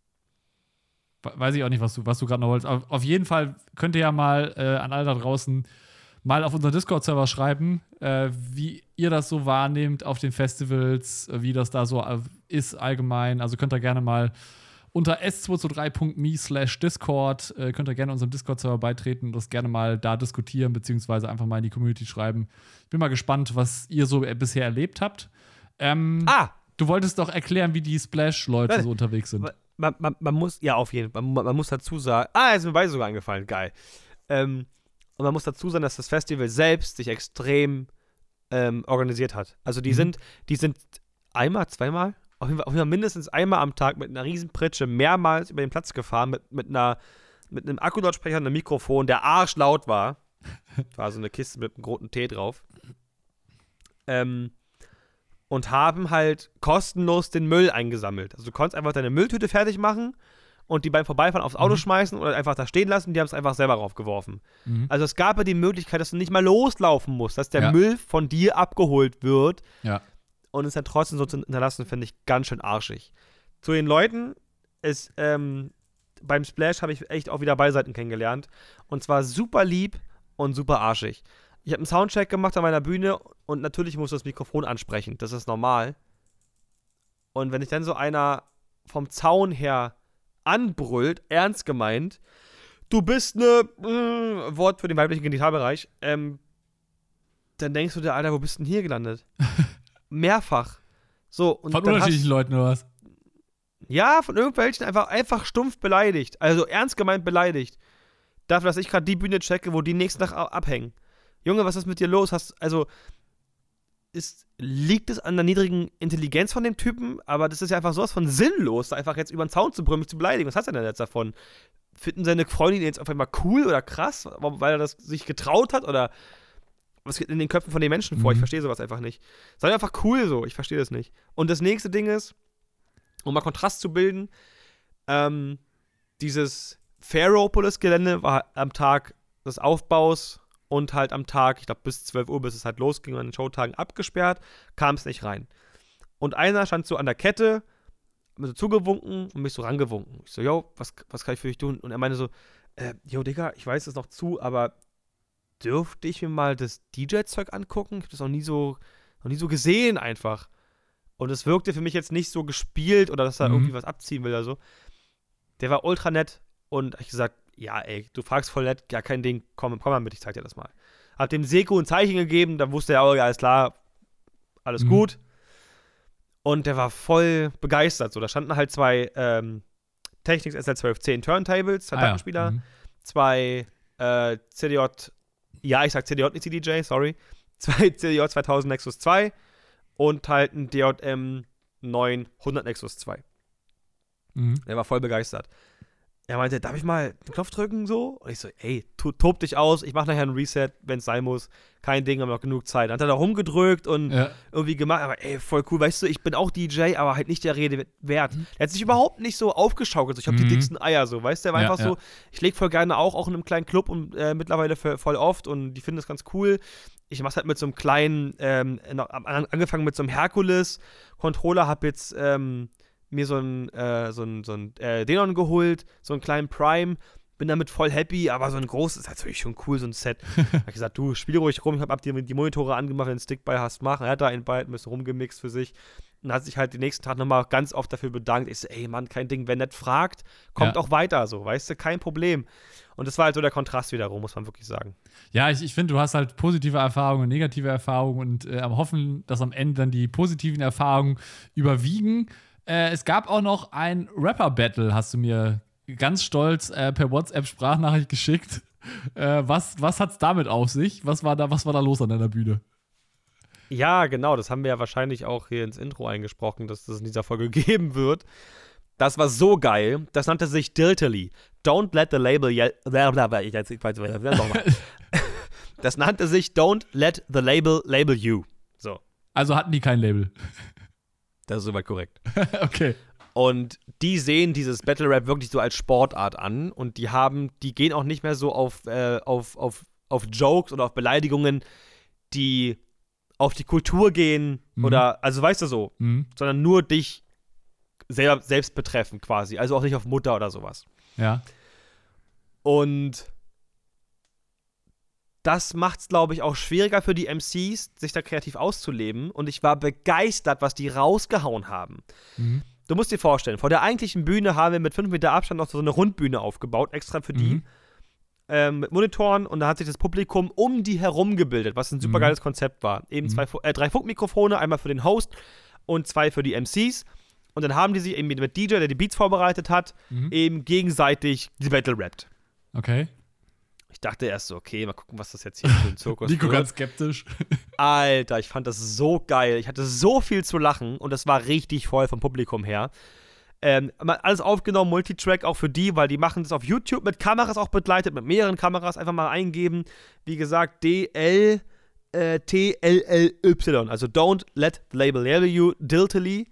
We- Weiß ich auch nicht, was du, was du gerade noch wolltest. Auf, auf jeden Fall könnt ihr ja mal äh, an alle da draußen mal auf unseren Discord-Server schreiben, äh, wie ihr das so wahrnehmt auf den Festivals, äh, wie das da so äh, ist allgemein. Also könnt ihr gerne mal unter s223.me slash Discord äh, könnt ihr gerne unserem Discord-Server beitreten und das gerne mal da diskutieren, beziehungsweise einfach mal in die Community schreiben. Ich bin mal gespannt, was ihr so äh, bisher erlebt habt. Ähm, Ah, Du wolltest doch erklären, wie die Splash-Leute so unterwegs sind. man, man, man muss, ja, auf jeden Fall, man, man muss dazu sagen, ah, ist mir beide sogar eingefallen, geil. Ähm, und man muss dazu sagen, dass das Festival selbst sich extrem ähm, organisiert hat. Also die Mhm. sind, die sind einmal, zweimal, auf jeden, Fall, auf jeden Fall mindestens einmal am Tag mit einer riesen Pritsche mehrmals über den Platz gefahren, mit, mit einer, mit einem Akkudautsprecher und einem Mikrofon, der arschlaut war. war so eine Kiste mit einem roten Tee drauf. Ähm, und haben halt kostenlos den Müll eingesammelt. Also du konntest einfach deine Mülltüte fertig machen und die beim Vorbeifahren aufs Auto Mhm. schmeißen oder einfach da stehen lassen, die haben es einfach selber raufgeworfen. Mhm. Also es gab ja die Möglichkeit, dass du nicht mal loslaufen musst, dass der Ja. Müll von dir abgeholt wird Ja. und es dann trotzdem so zu hinterlassen, finde ich ganz schön arschig. Zu den Leuten ist, ähm, beim Splash habe ich echt auch wieder Beiseiten kennengelernt. Und zwar super lieb und super arschig. Ich habe einen Soundcheck gemacht an meiner Bühne und natürlich muss das Mikrofon ansprechen. Das ist normal. Und wenn ich dann so einer vom Zaun her anbrüllt, ernst gemeint, du bist ne äh, Wort für den weiblichen Genitalbereich, ähm, dann denkst du dir, Alter, wo bist denn hier gelandet? Mehrfach. So, und Von unterschiedlichen hast, Leuten oder was? Ja, von irgendwelchen einfach, einfach stumpf beleidigt. Also ernst gemeint beleidigt. Dafür, dass ich gerade die Bühne checke, wo die nächsten Tag abhängen. Junge, was ist mit dir los? Hast, also, ist, liegt es an der niedrigen Intelligenz von dem Typen? Aber das ist ja einfach sowas von sinnlos, da einfach jetzt über den Zaun zu brüllen, mich zu beleidigen. Was hat er denn jetzt davon? Finden seine Freundin jetzt auf einmal cool oder krass, weil er das sich getraut hat? Oder was geht in den Köpfen von den Menschen vor? Ich Mhm. verstehe sowas einfach nicht. Sei einfach cool so, ich verstehe das nicht. Und das nächste Ding ist, um mal Kontrast zu bilden, ähm, dieses Pharaohpolis-Gelände war am Tag des Aufbaus und halt am Tag, ich glaube bis 12 Uhr, bis es halt losging, an den Showtagen abgesperrt, kam es nicht rein. Und einer stand so an der Kette, hat mir so zugewunken und mich so rangewunken. Ich so, yo, was, was kann ich für dich tun? Und er meinte so, äh, yo, Digga, ich weiß es noch zu, aber dürfte ich mir mal das DJ-Zeug angucken? Ich habe das noch nie so, noch nie so gesehen einfach. Und es wirkte für mich jetzt nicht so gespielt oder dass er Mhm. irgendwie was abziehen will oder so. Der war ultra nett und ich gesagt, ja, ey, du fragst voll nett, ja, kein Ding, komm, komm mal mit, ich zeig dir das mal. Hab dem Seko ein Zeichen gegeben, dann wusste er, oh, ja, alles klar, alles Mhm. gut. Und der war voll begeistert. So, da standen halt zwei ähm, Technics SL1210 Turntables, zwei Ah, ja. Mhm. zwei äh, CDJ, ja, ich sag CDJ, nicht CDJ, sorry. Zwei CDJ 2000 Nexus 2 und halt ein DJM 900 Nexus 2. Mhm. Er war voll begeistert. Er meinte, darf ich mal den Knopf drücken so? Und ich so, ey, tu- tob dich aus, ich mach nachher einen Reset, wenn es sein muss. Kein Ding, haben noch genug Zeit. Dann hat er da rumgedrückt und Ja. irgendwie gemacht, aber ey, voll cool. Weißt du, ich bin auch DJ, aber halt nicht der Rede wert. Er hat sich überhaupt nicht so aufgeschaukelt. So, ich habe Mhm. die dicksten Eier so, weißt du? Er war Ja, einfach ja. so, ich leg voll gerne auch, auch in einem kleinen Club und äh, mittlerweile für, voll oft und die finden das ganz cool. Ich mach's halt mit so einem kleinen, ähm, angefangen mit so einem Herkules-Controller, hab jetzt ähm, mir so ein, äh, so ein, so ein äh, Denon geholt, so einen kleinen Prime. Bin damit voll happy, aber so ein großes ist natürlich schon cool, so ein Set. hab ich gesagt, du spiel ruhig rum, ich hab ab die, die Monitore angemacht, wenn du einen Stick bei hast, mach. Er hat da einen bei, ein bisschen rumgemixt für sich. Und hat sich halt den nächsten Tag nochmal ganz oft dafür bedankt. Ich so, ey Mann, kein Ding, wer nett fragt, kommt Ja. auch weiter, so, weißt du, kein Problem. Und das war halt so der Kontrast wiederum, muss man wirklich sagen. Ja, ich, ich finde, du hast halt positive Erfahrungen und negative Erfahrungen und äh, am hoffen, dass am Ende dann die positiven Erfahrungen überwiegen. Äh, es gab auch noch ein Rapper-Battle, hast du mir ganz stolz äh, per WhatsApp-Sprachnachricht geschickt. Äh, was was hat es damit auf sich? Was war, da, was war da los an deiner Bühne? Ja, genau, das haben wir ja wahrscheinlich auch hier ins Intro eingesprochen, dass das in dieser Folge geben wird. Das war so geil, das nannte sich Diltily. Don't let the label yell. Das nannte sich Don't let the label label you. So, Also hatten die kein Label. Das ist soweit korrekt. okay. Und die sehen dieses Battle Rap wirklich so als Sportart an und die haben, die gehen auch nicht mehr so auf, äh, auf, auf, auf Jokes oder auf Beleidigungen, die auf die Kultur gehen Mhm. oder, also weißt du so, Mhm. sondern nur dich selber, selbst betreffen quasi. Also auch nicht auf Mutter oder sowas. Ja. Und das macht es, glaube ich, auch schwieriger für die MCs, sich da kreativ auszuleben. Und ich war begeistert, was die rausgehauen haben. Mhm. Du musst dir vorstellen, vor der eigentlichen Bühne haben wir mit 5 Meter Abstand noch so eine Rundbühne aufgebaut, extra für die. Mhm. Ähm, mit Monitoren und da hat sich das Publikum um die herum gebildet, was ein super Mhm. geiles Konzept war. Eben zwei, Fu- äh, drei Funkmikrofone, einmal für den Host und zwei für die MCs. Und dann haben die sich eben mit DJ, der die Beats vorbereitet hat, Mhm. eben gegenseitig die Battle rappt. Okay. Dachte erst so, okay, mal gucken, was das jetzt hier für ein Zirkus Nico wird. ganz skeptisch. Alter, ich fand das so geil. Ich hatte so viel zu lachen und das war richtig voll vom Publikum her. Ähm, alles aufgenommen, Multitrack auch für die, weil die machen das auf YouTube mit Kameras auch begleitet, mit mehreren Kameras. Einfach mal eingeben. Wie gesagt, D-L äh, T-L-L-Y. Also Don't Let the Label Label You Diltily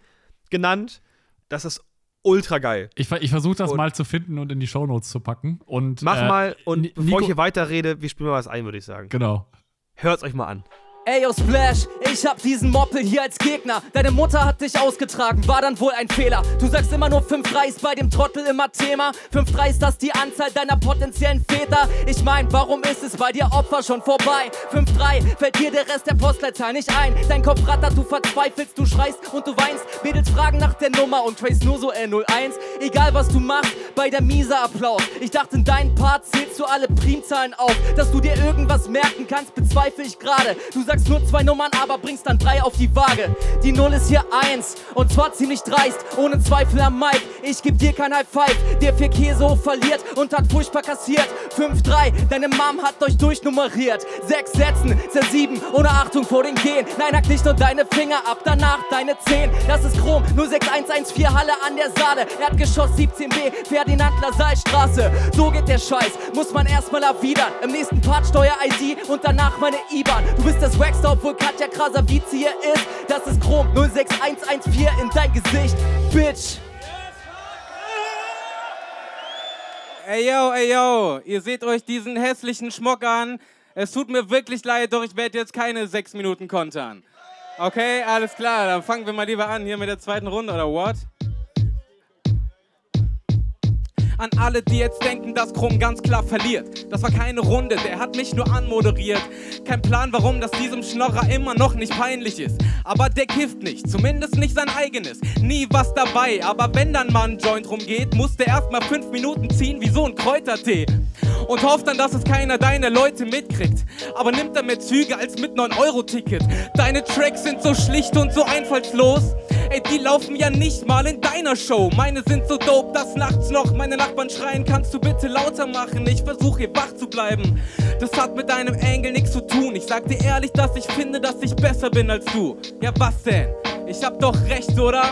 genannt. Das ist ultra geil. Ich, ich versuche das Und- mal zu finden und in die Shownotes zu packen. Und, Mach äh, mal und Ni- bevor Nico- ich hier weiterrede, wir spielen mal was ein, würde ich sagen. Genau. Hört's euch mal an. Ey, yo, Splash, ich hab diesen Moppel hier als Gegner. Deine Mutter hat dich ausgetragen, war dann wohl ein Fehler. Du sagst immer nur 5-3 ist bei dem Trottel immer Thema. 5-3 ist das die Anzahl deiner potenziellen Väter. Ich mein, warum ist es bei dir Opfer schon vorbei? 5-3 fällt dir der Rest der Postleitzahl nicht ein. Dein Kopf rattert, du verzweifelst, du schreist und du weinst. Mädels fragen nach der Nummer und Trace nur so R01. Egal was du machst, bei der Mieser Applaus. Ich dachte, in deinen Part zählst du alle Primzahlen auf. Dass du dir irgendwas merken kannst, bezweifle ich gerade. Du sagst nur zwei Nummern, aber bringst dann drei auf die Waage. Die Null ist hier eins und zwar ziemlich dreist, ohne Zweifel am Mike. Ich geb dir kein High Five, der für Käse hoch verliert und hat furchtbar kassiert. 5-3, deine Mom hat euch durchnummeriert. Sechs Sätzen, sehr sieben, ohne Achtung vor den Gehen. Nein, hack nicht nur deine Finger ab, danach deine Zehen. Das ist Chrom, 06114 Halle an der Saale. Erdgeschoss 17b, Ferdinand Lasallstraße. So geht der Scheiß, muss man erstmal erwidern. Im nächsten Part Steuer-ID und danach meine IBAN. Du bist das Waxstar, obwohl Katja Krasavice hier ist. Das ist Chrom, 06114 in dein Gesicht, Bitch. Ey yo, ey yo, ihr seht euch diesen hässlichen Schmuck an. Es tut mir wirklich leid, doch ich werde jetzt keine sechs Minuten kontern. Okay, alles klar, dann fangen wir mal lieber an hier mit der zweiten Runde, oder what? An alle, die jetzt denken, dass Krumm ganz klar verliert. Das war keine Runde, der hat mich nur anmoderiert. Kein Plan, warum das diesem Schnorrer immer noch nicht peinlich ist. Aber der kifft nicht, zumindest nicht sein eigenes. Nie was dabei, aber wenn dann mal ein Joint rumgeht, muss der erstmal fünf Minuten ziehen wie so ein Kräutertee. Und hofft dann, dass es keiner deiner Leute mitkriegt. Aber nimmt er mehr Züge als mit 9-Euro-Ticket. Deine Tracks sind so schlicht und so einfallslos. Ey, die laufen ja nicht mal in deiner Show. Meine sind so dope, dass nachts noch meine Nachbarn schreien. Kannst du bitte lauter machen? Ich versuche hier wach zu bleiben. Das hat mit deinem Engel nichts zu tun. Ich sag dir ehrlich, dass ich finde, dass ich besser bin als du. Ja, was denn? Ich hab doch recht, oder?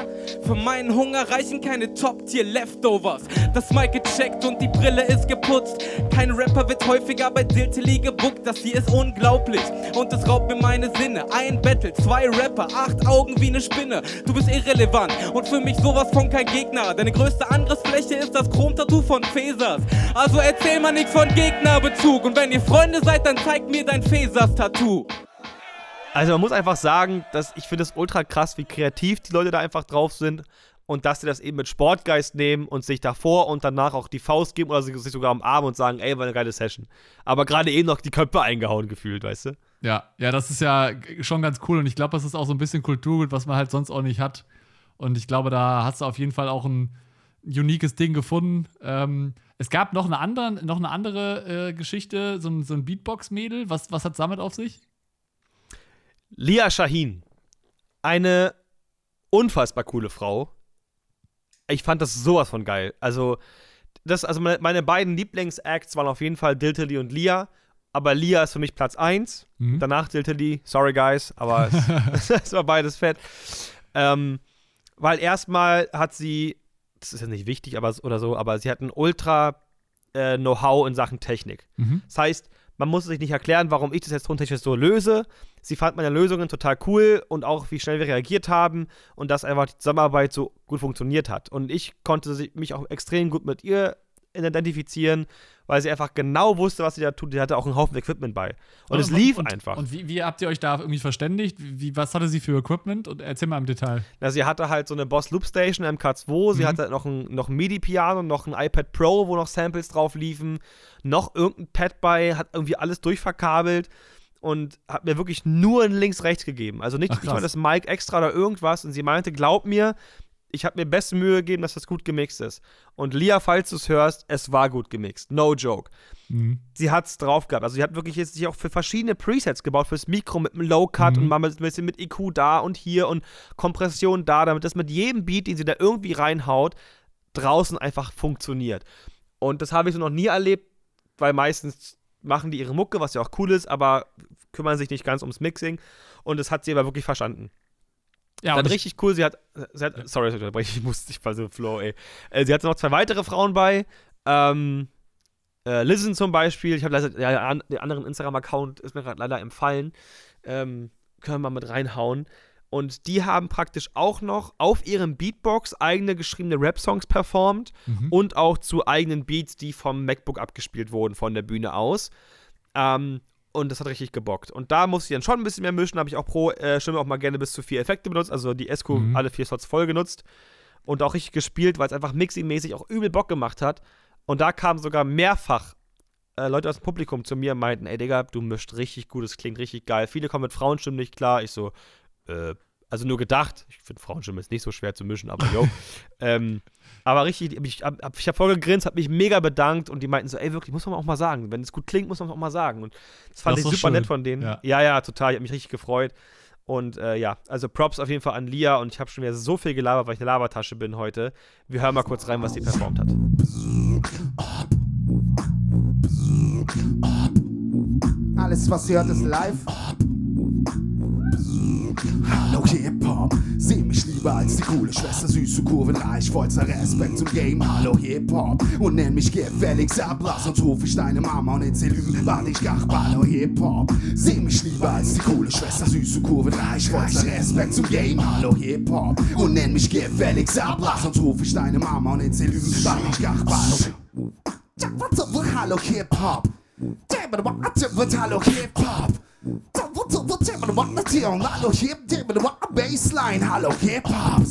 Für meinen Hunger reichen keine Top-Tier-Leftovers. Das Mic gecheckt und die Brille ist geputzt. Kein Rapper wird häufiger bei Diltily gebuckt. Das hier ist unglaublich und es raubt mir meine Sinne. Ein Battle, zwei Rapper, acht Augen wie eine Spinne. Du bist irrelevant und für mich sowas von kein Gegner. Deine größte Angriffsfläche ist das Chrom-Tattoo von Fesas. Also erzähl mal nichts von Gegnerbezug. Und wenn ihr Freunde seid, dann zeigt mir dein Fesas-Tattoo. Also man muss einfach sagen, dass ich finde es ultra krass, wie kreativ die Leute da einfach drauf sind und dass sie das eben mit Sportgeist nehmen und sich davor und danach auch die Faust geben oder sich sogar umarmen und sagen, ey, war eine geile Session. Aber gerade eben noch die Köpfe eingehauen gefühlt, weißt du? Ja, ja, das ist ja schon ganz cool und ich glaube, das ist auch so ein bisschen Kulturgut, was man halt sonst auch nicht hat. Und ich glaube, da hast du auf jeden Fall auch ein uniques Ding gefunden. Ähm, es gab noch eine andere, noch eine andere äh, Geschichte, so ein, so ein Beatbox-Mädel. Was, was hat damit auf sich? Lia Shahin. Eine unfassbar coole Frau. Ich fand das sowas von geil. Also, das, also meine, beiden Lieblingsacts waren auf jeden Fall Diltily und Lia. Aber Lia ist für mich Platz 1. Mhm. Danach Diltily. Sorry, guys, aber es, es war beides fett. Ähm, weil erstmal hat sie, das ist ja nicht wichtig aber, oder so, aber sie hat ein ultra äh, Know-how in Sachen Technik. Mhm. Das heißt, man muss sich nicht erklären, warum ich das jetzt tontechnisch so löse. Sie fand meine Lösungen total cool und auch, wie schnell wir reagiert haben und dass einfach die Zusammenarbeit so gut funktioniert hat. Und ich konnte mich auch extrem gut mit ihr identifizieren, weil sie einfach genau wusste, was sie da tut. Sie hatte auch einen Haufen Equipment bei. Und es lief und, einfach. Und wie, wie habt ihr euch da irgendwie verständigt? Wie, was hatte sie für Equipment? Und erzähl mal im Detail. Na, sie hatte halt so eine Boss Loop Station MK2, sie Mhm. hatte noch ein, noch ein MIDI-Piano, noch ein iPad Pro, wo noch Samples drauf liefen, noch irgendein Pad bei, hat irgendwie alles durchverkabelt und hat mir wirklich nur ein Links-Rechts gegeben. Also nicht, Ach, nicht mal das Mic extra oder irgendwas. Und sie meinte, glaub mir, ich habe mir beste Mühe gegeben, dass das gut gemixt ist. Und Lia, falls du es hörst, es war gut gemixt. No joke Mhm. sie hat's drauf gehabt. Also sie hat wirklich jetzt sich auch für verschiedene Presets gebaut, fürs Mikro mit einem Low-Cut Mhm. und mal ein bisschen mit EQ da und hier und Kompression da, damit das mit jedem Beat, den sie da irgendwie reinhaut, draußen einfach funktioniert. Und das habe ich so noch nie erlebt, weil meistens machen die ihre Mucke, was ja auch cool ist, aber kümmern sich nicht ganz ums Mixing. Und das hat sie aber wirklich verstanden. Ja, Dann richtig cool, sie hat, sie hat sorry, sorry, ich musste, ich war so flow, ey. Äh, sie hatte noch zwei weitere Frauen bei, ähm, äh, Listen zum Beispiel, ich habe leider, ja, den anderen Instagram-Account ist mir gerade leider empfallen, ähm, können wir mal mit reinhauen. Und die haben praktisch auch noch auf ihrem Beatbox eigene geschriebene Rap-Songs performt Mhm. und auch zu eigenen Beats, die vom MacBook abgespielt wurden von der Bühne aus. Ähm, und das hat richtig gebockt. Und da muss ich dann schon ein bisschen mehr mischen, habe ich auch pro äh, Stimme auch mal gerne bis zu vier Effekte benutzt, also die SQ Mhm. alle vier Slots voll genutzt und auch richtig gespielt, weil es einfach mixing-mäßig auch übel Bock gemacht hat. Und da kamen sogar mehrfach äh, Leute aus dem Publikum zu mir und meinten, ey Digga, du mischt richtig gut, es klingt richtig geil. Viele kommen mit Frauenstimmen nicht klar. Ich so, äh, also nur gedacht. Ich finde Frauenstimmen ist nicht so schwer zu mischen, aber yo. ähm, aber richtig, ich, hab- hab- ich habe voll gegrinst, habe mich mega bedankt und die meinten so, ey, wirklich, muss man auch mal sagen. Wenn es gut klingt, muss man es auch mal sagen. Und das fand Das ich super schön. nett von denen. Ja. Ja, ja, total. Ich habe mich richtig gefreut. Und äh, ja, also Props auf jeden Fall an Lia und ich habe schon wieder so viel gelabert, weil ich eine Labertasche bin heute. Wir hören mal kurz rein, was sie performt hat. Alles, was ihr hört, ist live. Hallo Hip-Hop, seh mich lieber als die coole Schwester, süße Kurvenreich, vollster Respekt zum Game. Hallo Hip-Hop und nenn mich gefälligst ab, sonst ruf ich deine Mama und erzähl über, warte ich gach, hallo Hip-Hop. Seh mich lieber als die coole Schwester, süße Kurvenreich, vollster Respekt zum Game. Hallo Hip-Hop und nenn mich gefälligst ab, sonst ruf ich deine Mama und erzähl über, warte ich gach, hallo Hip-Hop. Hallo Hip-Hop. Hallo Hip-Hop. Baseline. Hallo Hip-Hop.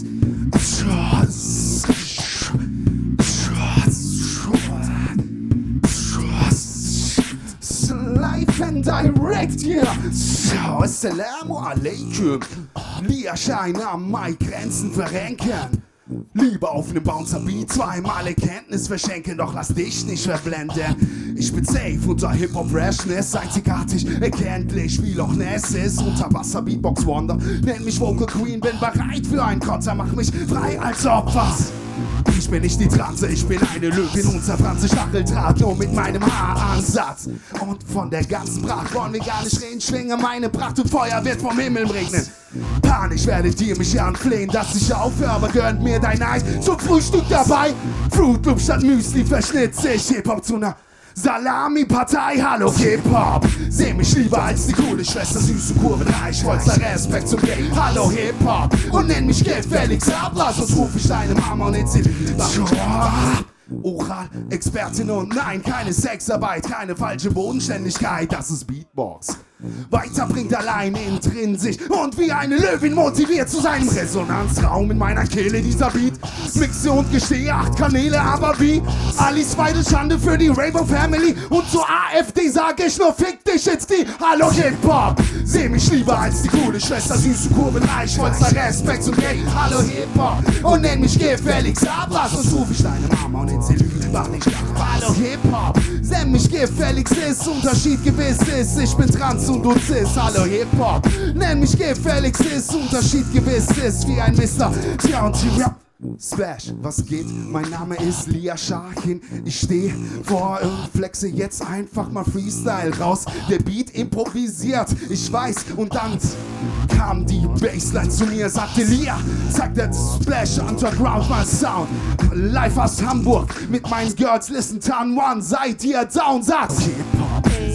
Live and direct, yeah. Assalamu alaikum. Lia Schein am Mai Grenzen verrenken. Lieber auf nem Bouncer Beat zweimal Erkenntnis verschenken, doch lass dich nicht verblenden. Ich bin safe unter Hip-Hop-Rashness, einzigartig, erkenntlich wie Loch Ness ist. Unter Wasser Beatbox Wonder, nenn mich Vocal Queen, bin bereit für einen Konter, mach mich frei als Opfer. Ich bin nicht die Transe, ich bin eine Löwin unser Franze Stacheldraht, nur mit meinem Haaransatz. Und von der ganzen Pracht wollen wir gar nicht reden, schwinge meine Pracht und Feuer wird vom Himmel regnen. Panisch werdet ihr mich anflehen, dass ich aufhöre, aber gönnt mir dein Eis zum Frühstück dabei. Fruit Loop statt Müsli verschnitze ich Hip-Hop zu ner Salami-Partei, hallo Hip-Hop. Seh mich lieber als die coole Schwester, süße Kurven, reich, vollster Respekt zum Game. Hallo Hip-Hop. Und nenn mich gefälligst Ablass, sonst ruf ich deine Mama und erzähl Oral, Expertin und nein, keine Sexarbeit, keine falsche Bodenständigkeit, das ist Beatbox. Weiter bringt allein intrinsisch und wie eine Löwin motiviert zu seinem Resonanzraum in meiner Kehle dieser Beat. Mixe und gestehe acht Kanäle, aber wie Alice Weidel Schande für die Rainbow Family und zur AfD sag ich nur fick dich jetzt die Hallo Hip-Hop. Seh mich lieber als die coole Schwester, süße Kurven, reich, vollster Respekt zum Gay. Hallo Hip-Hop und nenn mich gefälligst Ablass, sonst ruf ich deine Mama und erzähl über nicht nach. Hallo Hip-Hop, nenn mich gefälligst ist, Unterschied gewiss ist, ich bin trans und du cis, hallo Hip-Hop. Nenn mich gefälligst ist, Unterschied gewiss ist, wie ein Mister. Tja und Rap. Splash, was geht? Mein Name ist Lia Sharkin. Ich stehe vor und flexe jetzt einfach mal Freestyle raus. Der Beat improvisiert, ich weiß. Und dann kam die Bassline zu mir, sagte Lia, zeig der Splash Underground mal Sound. Live aus Hamburg mit meinen Girls, listen Town One, seid ihr down, sagt Hip-Hop.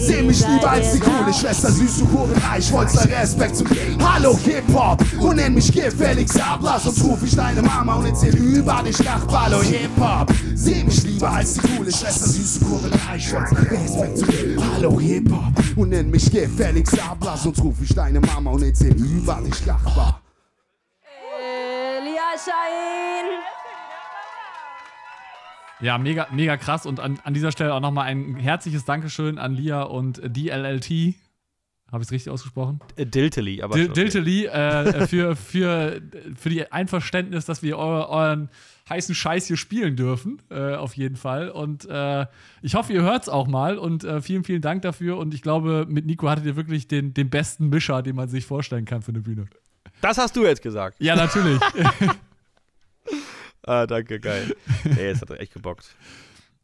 Seh mich lieber als die coole Schwester, süße Kuren, reich, vollster Respekt zum Game. Hallo Hip-Hop und nenn mich gefälligst Ablass, sonst ruf ich deine Mama und erzähl über dich nach Hallo Hip-Hop. Seh mich lieber als die coole Schwester, süße Kuren, reich, vollster Respekt zum Game. Hallo Hip-Hop und nenn mich gefälligst Ablass, sonst ruf ich deine Mama und erzähl über dich nach Elia Schein. Ja, mega, mega krass. Und an, an dieser Stelle auch nochmal ein herzliches Dankeschön an Lia und DLLT. Habe ich es richtig ausgesprochen? Äh, Diltily, aber. Dil schon okay. Diltily, äh, für, für, für die Einverständnis, dass wir eu euren heißen Scheiß hier spielen dürfen, äh, auf jeden Fall. Und äh, ich hoffe, ihr hört es auch mal. Und äh, vielen, vielen Dank dafür. Und ich glaube, mit Nico hattet ihr wirklich den, den besten Mischer, den man sich vorstellen kann für eine Bühne. Das hast du jetzt gesagt. Ja, natürlich. Ah, danke, geil. Ey, es hat echt gebockt.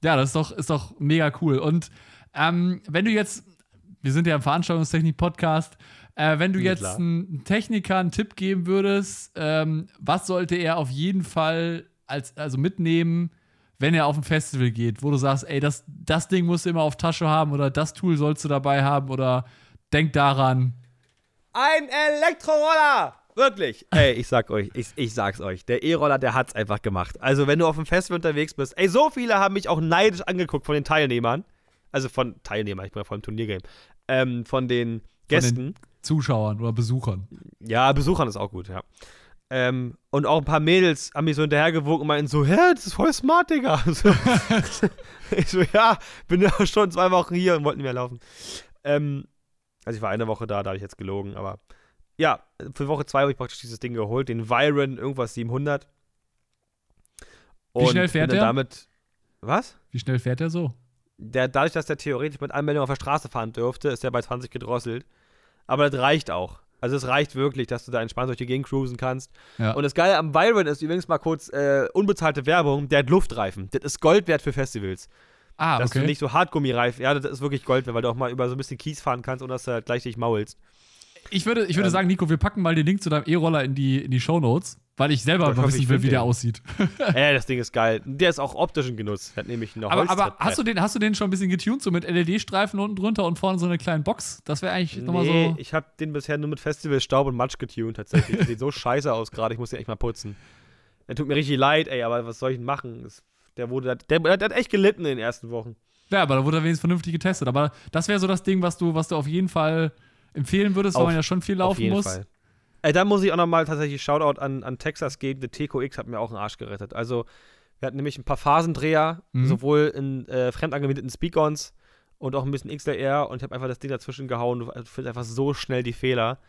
Ja, das ist doch, ist doch mega cool. Und ähm, wenn du jetzt, wir sind ja im Veranstaltungstechnik-Podcast, äh, wenn du Ja, jetzt klar. einem Techniker einen Tipp geben würdest, ähm, was sollte er auf jeden Fall als, also mitnehmen, wenn er auf ein Festival geht, wo du sagst, ey, das, das Ding musst du immer auf Tasche haben oder das Tool sollst du dabei haben oder denk daran. Ein Elektroroller! Wirklich. Ey, ich sag euch, ich, ich sag's euch. Der E-Roller, der hat's einfach gemacht. Also, wenn du auf dem Festival unterwegs bist, ey, so viele haben mich auch neidisch angeguckt von den Teilnehmern. Also von Teilnehmern, ich bin ja voll im Turniergame. Ähm, von den Gästen. Zuschauern oder Besuchern. Ja, Besuchern ist auch gut, ja. Ähm, und auch ein paar Mädels haben mich so hinterhergewogen und meinten so, hä, das ist voll smart, Digga. So, ich so, ja, bin ja schon zwei Wochen hier und wollte nicht mehr laufen. Ähm, also ich war eine Woche da, da habe ich jetzt gelogen, aber ja, für Woche zwei habe ich praktisch dieses Ding geholt, den Viren, irgendwas 700. Wie schnell fährt der? Damit, was? Wie schnell fährt er so? Der, dadurch, dass der theoretisch mit Anmeldung auf der Straße fahren dürfte, ist der bei 20 gedrosselt. Aber das reicht auch. Also es reicht wirklich, dass du da entspannt durch die Gegend cruisen kannst. Ja. Und das Geile am Byron ist übrigens mal kurz äh, unbezahlte Werbung, der hat Luftreifen. Das ist Gold wert für Festivals. ah, Dass du okay. nicht so Hartgummireifen, ja, das ist wirklich Gold wert, weil du auch mal über so ein bisschen Kies fahren kannst, ohne dass du halt gleich dich maulst. Ich würde, ich würde Ähm, sagen, Nico, wir packen mal den Link zu deinem E-Roller in die, in die Shownotes, weil ich selber mal wissen will, wie der den. aussieht. äh, das Ding ist geil. Der ist auch optischen Genuss. Hat nämlich eine aber aber hast, du den, hast du den schon ein bisschen getuned, so mit LED-Streifen unten drunter und vorne so eine kleine Box? Das wäre eigentlich nochmal Nee, so. ich habe den bisher nur mit Festival Staub und Matsch getuned tatsächlich. Der sieht so scheiße aus gerade, ich muss den echt mal putzen. Der tut mir richtig leid, ey, aber was soll ich denn machen? Der wurde, der, der hat echt gelitten in den ersten Wochen. Ja, aber da wurde er wenigstens vernünftig getestet. Aber das wäre so das Ding, was du, was du auf jeden Fall empfehlen würdest, weil man ja schon viel laufen muss. Fall. Ey, da muss ich auch nochmal tatsächlich Shoutout an, an Texas geben. Der TQX hat mir auch einen Arsch gerettet. Also, wir hatten nämlich ein paar Phasendreher, Mhm. sowohl in äh, fremd angemieteten Speak-Ons und auch ein bisschen XLR und ich habe einfach das Ding dazwischen gehauen. Du findest einfach so schnell die Fehler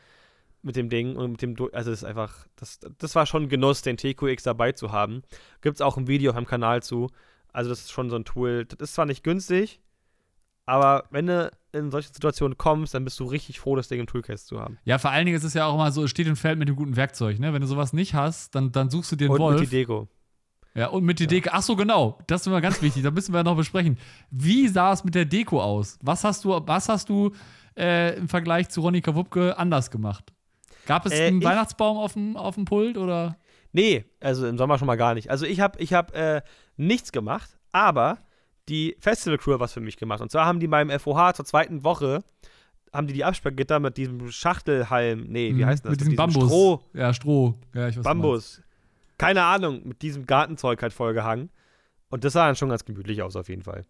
mit dem Ding und mit dem, Du- also das ist einfach, das, das war schon ein Genuss, den TQX dabei zu haben. Gibt es auch ein Video auf meinem Kanal zu. Also das ist schon so ein Tool. Das ist zwar nicht günstig, aber wenn du in solche Situationen kommst, dann bist du richtig froh, das Ding im Toolcase zu haben. Ja, vor allen Dingen ist es ja auch immer so, es steht und fällt mit dem guten Werkzeug, ne? Wenn du sowas nicht hast, dann, dann suchst du dir einen Und Wolf. mit die Deko. Ja, und mit der Deko. Ach so, genau. Das ist immer ganz wichtig. Da müssen wir noch besprechen. Wie sah es mit der Deko aus? Was hast du, was hast du äh, im Vergleich zu Ronny Kawupke anders gemacht? Gab es Äh, einen Weihnachtsbaum auf dem, auf dem Pult oder? Nee, also im Sommer schon mal gar nicht. Also ich habe ich hab, äh, nichts gemacht, aber die Festival Crew hat was für mich gemacht. Und zwar haben die beim FOH zur zweiten Woche, haben die die Absperrgitter mit diesem Schachtelhalm, nee, wie Mhm, heißt das? Mit diesem Bambus. Stroh, Ja, Stroh. Ja, ich weiß. Bambus. Keine Ahnung, mit diesem Gartenzeug halt vollgehangen. Und das sah dann schon ganz gemütlich aus, auf jeden Fall.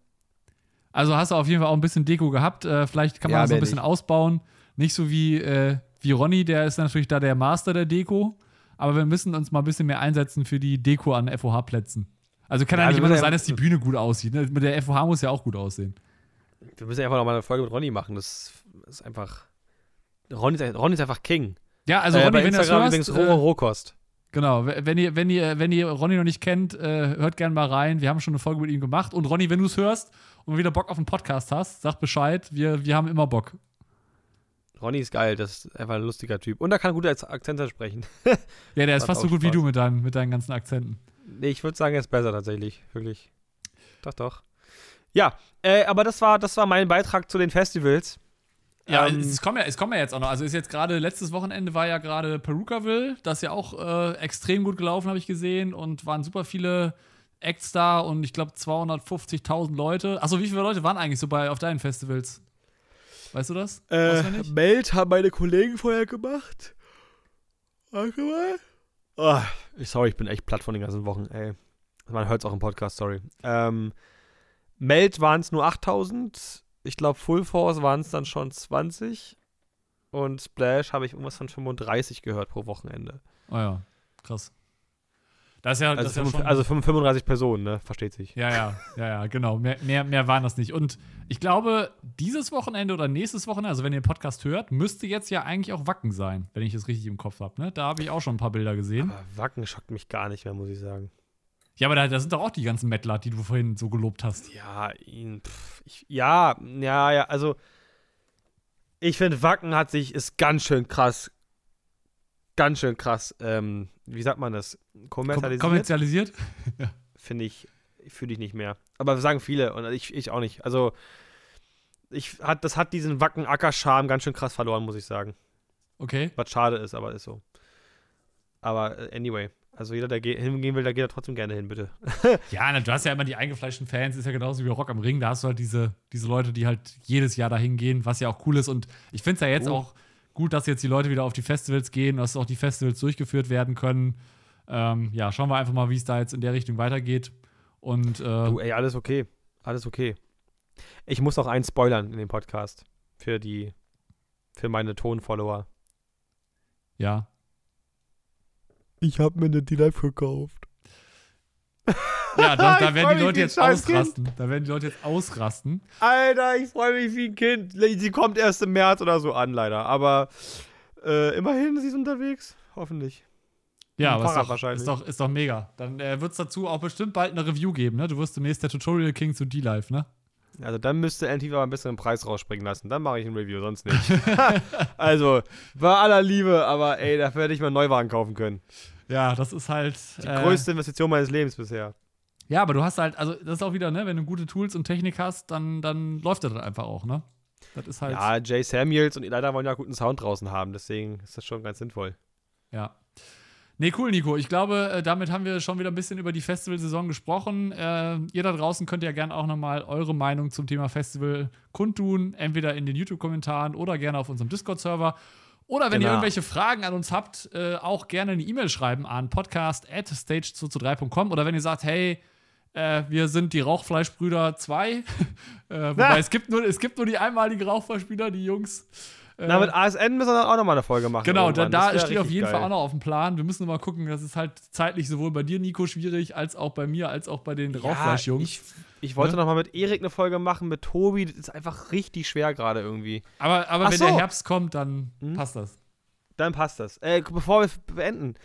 Also hast du auf jeden Fall auch ein bisschen Deko gehabt. Äh, vielleicht kann man Ja, das so ein bisschen nicht. ausbauen. Nicht so wie, äh, wie Ronny, der ist natürlich da der Master der Deko. Aber wir müssen uns mal ein bisschen mehr einsetzen für die Deko an FOH-Plätzen. Also kann ja, Ja, nicht immer nur sein, dass die Bühne gut aussieht. Ne? Mit der FOH muss ja auch gut aussehen. Wir müssen einfach noch mal eine Folge mit Ronny machen. Das ist einfach. Ronny ist, Ronny ist einfach King. Ja, also äh, Ronny, wenn du das Instagram hörst, übrigens äh, Rohkost. genau, wenn ihr, wenn, ihr, wenn ihr Ronny noch nicht kennt, äh, hört gerne mal rein. Wir haben schon eine Folge mit ihm gemacht. Und Ronny, wenn du es hörst und wieder Bock auf einen Podcast hast, sag Bescheid. Wir, wir haben immer Bock. Ronny ist geil, das ist einfach ein lustiger Typ. Und er kann gut als Akzente sprechen. Ja, der ist fast so gut wie Spaß. du mit deinen, mit deinen ganzen Akzenten. Nee, ich würde sagen, er ist besser tatsächlich. Wirklich. Doch, doch. Ja, äh, aber das war, das war mein Beitrag zu den Festivals. Ja, Ähm, es, kommen ja, es kommen ja jetzt auch noch. Also ist jetzt gerade, letztes Wochenende war ja gerade Perukaville, das ist ja auch äh, extrem gut gelaufen, habe ich gesehen. Und waren super viele Acts da und ich glaube 250.000 Leute. Achso, wie viele Leute waren eigentlich so bei auf deinen Festivals? Weißt du das? Auswendig? Meld haben meine Kollegen vorher gemacht. Warte mal. Oh, sorry, ich bin echt platt von den ganzen Wochen, ey. Man hört es auch im Podcast, sorry. Ähm, Meld waren es nur 8000. Ich glaube, Full Force waren es dann schon 20. Und Splash habe ich irgendwas von 35 gehört pro Wochenende. Oh ja, krass. Das ja, das Also, ja fünf- schon, also 35 Personen, ne? Versteht sich. Ja, ja, ja, ja, genau. Mehr, mehr, mehr waren das nicht. Und ich glaube, dieses Wochenende oder nächstes Wochenende, also wenn ihr den Podcast hört, müsste jetzt ja eigentlich auch Wacken sein, wenn ich es richtig im Kopf habe. Ne? Da habe ich auch schon ein paar Bilder gesehen. Aber Wacken schockt mich gar nicht mehr, muss ich sagen. Ja, aber da, da sind doch auch die ganzen Mettler, die du vorhin so gelobt hast. Ja, ihn, pff, ich, ja, ja, ja, also ich finde, Wacken hat sich, ist ganz schön krass, ganz schön krass, ähm, wie sagt man das, Kom kommerzialisiert, kommerzialisiert? finde ich, fühle ich nicht mehr. Aber sagen viele und ich, ich auch nicht. Also, ich, hat, das hat diesen Wacken-Acker-Charme ganz schön krass verloren, muss ich sagen. Okay. Was schade ist, aber ist so. Aber äh, anyway, also jeder, der ge- hingehen will, der geht da trotzdem gerne hin, bitte. Ja, na, du hast ja immer die eingefleischten Fans, ist ja genauso wie Rock am Ring. Da hast du halt diese, diese Leute, die halt jedes Jahr dahin gehen, was ja auch cool ist. Und ich finde es ja jetzt Oh. auch gut, dass jetzt die Leute wieder auf die Festivals gehen, dass auch die Festivals durchgeführt werden können. Ähm, ja, schauen wir einfach mal, wie es da jetzt in der Richtung weitergeht. Und äh, Du, ey, alles okay. Alles okay. Ich muss noch einen spoilern in dem Podcast. Für die, für meine Tonfollower. ja. Ich habe mir eine D-Live gekauft. Ja, da, da werden die Leute jetzt scheiß Kind. ausrasten. Da werden die Leute jetzt ausrasten. Alter, ich freue mich wie ein Kind. Sie kommt erst im März oder so an, leider. Aber äh, immerhin, sie ist unterwegs. Hoffentlich. Ja, aber ist doch, wahrscheinlich. ist, doch, ist doch mega. Dann äh, wird es dazu auch bestimmt bald eine Review geben, ne? Du wirst demnächst der Tutorial King zu D-Live, ne? Also dann müsste Antifa mal ein bisschen den Preis rausspringen lassen. Dann mache ich ein Review, sonst nicht. also, war aller Liebe, aber ey, dafür hätte ich mal einen Neuwagen kaufen können. Ja, das ist halt. Die äh, größte Investition meines Lebens bisher. Ja, aber du hast halt, also das ist auch wieder, ne, wenn du gute Tools und Technik hast, dann, dann läuft das halt einfach auch, ne? Das ist halt. Ja, Jay Samuels und leider wollen ja guten Sound draußen haben, deswegen ist das schon ganz sinnvoll. Ja. Nee, cool, Nico. Ich glaube, äh, damit haben wir schon wieder ein bisschen über die Festivalsaison gesprochen. Äh, ihr da draußen könnt ja gerne auch nochmal eure Meinung zum Thema Festival kundtun, entweder in den YouTube-Kommentaren oder gerne auf unserem Discord-Server. Oder wenn ihr Genau. irgendwelche Fragen an uns habt, äh, auch gerne eine E-Mail schreiben an podcast.stage223.com oder wenn ihr sagt, hey, Äh, wir sind die Rauchfleischbrüder 2. äh, wobei es gibt, nur, es gibt nur die einmaligen Rauchfleischbrüder, die Jungs. Äh, Na, mit ASN müssen wir dann auch nochmal eine Folge machen. Genau, da, irgendwann. da steht auf jeden geil. Fall auch noch auf dem Plan. Wir müssen mal gucken, das ist halt zeitlich sowohl bei dir, Nico, schwierig, als auch bei mir, als auch bei den Rauchfleischjungs. Ich, ich wollte Ne? noch mal mit Erik eine Folge machen, mit Tobi. Das ist einfach richtig schwer gerade irgendwie. Aber, aber Ach wenn so. der Herbst kommt, dann Hm? passt das. Dann passt das. Äh, bevor wir beenden.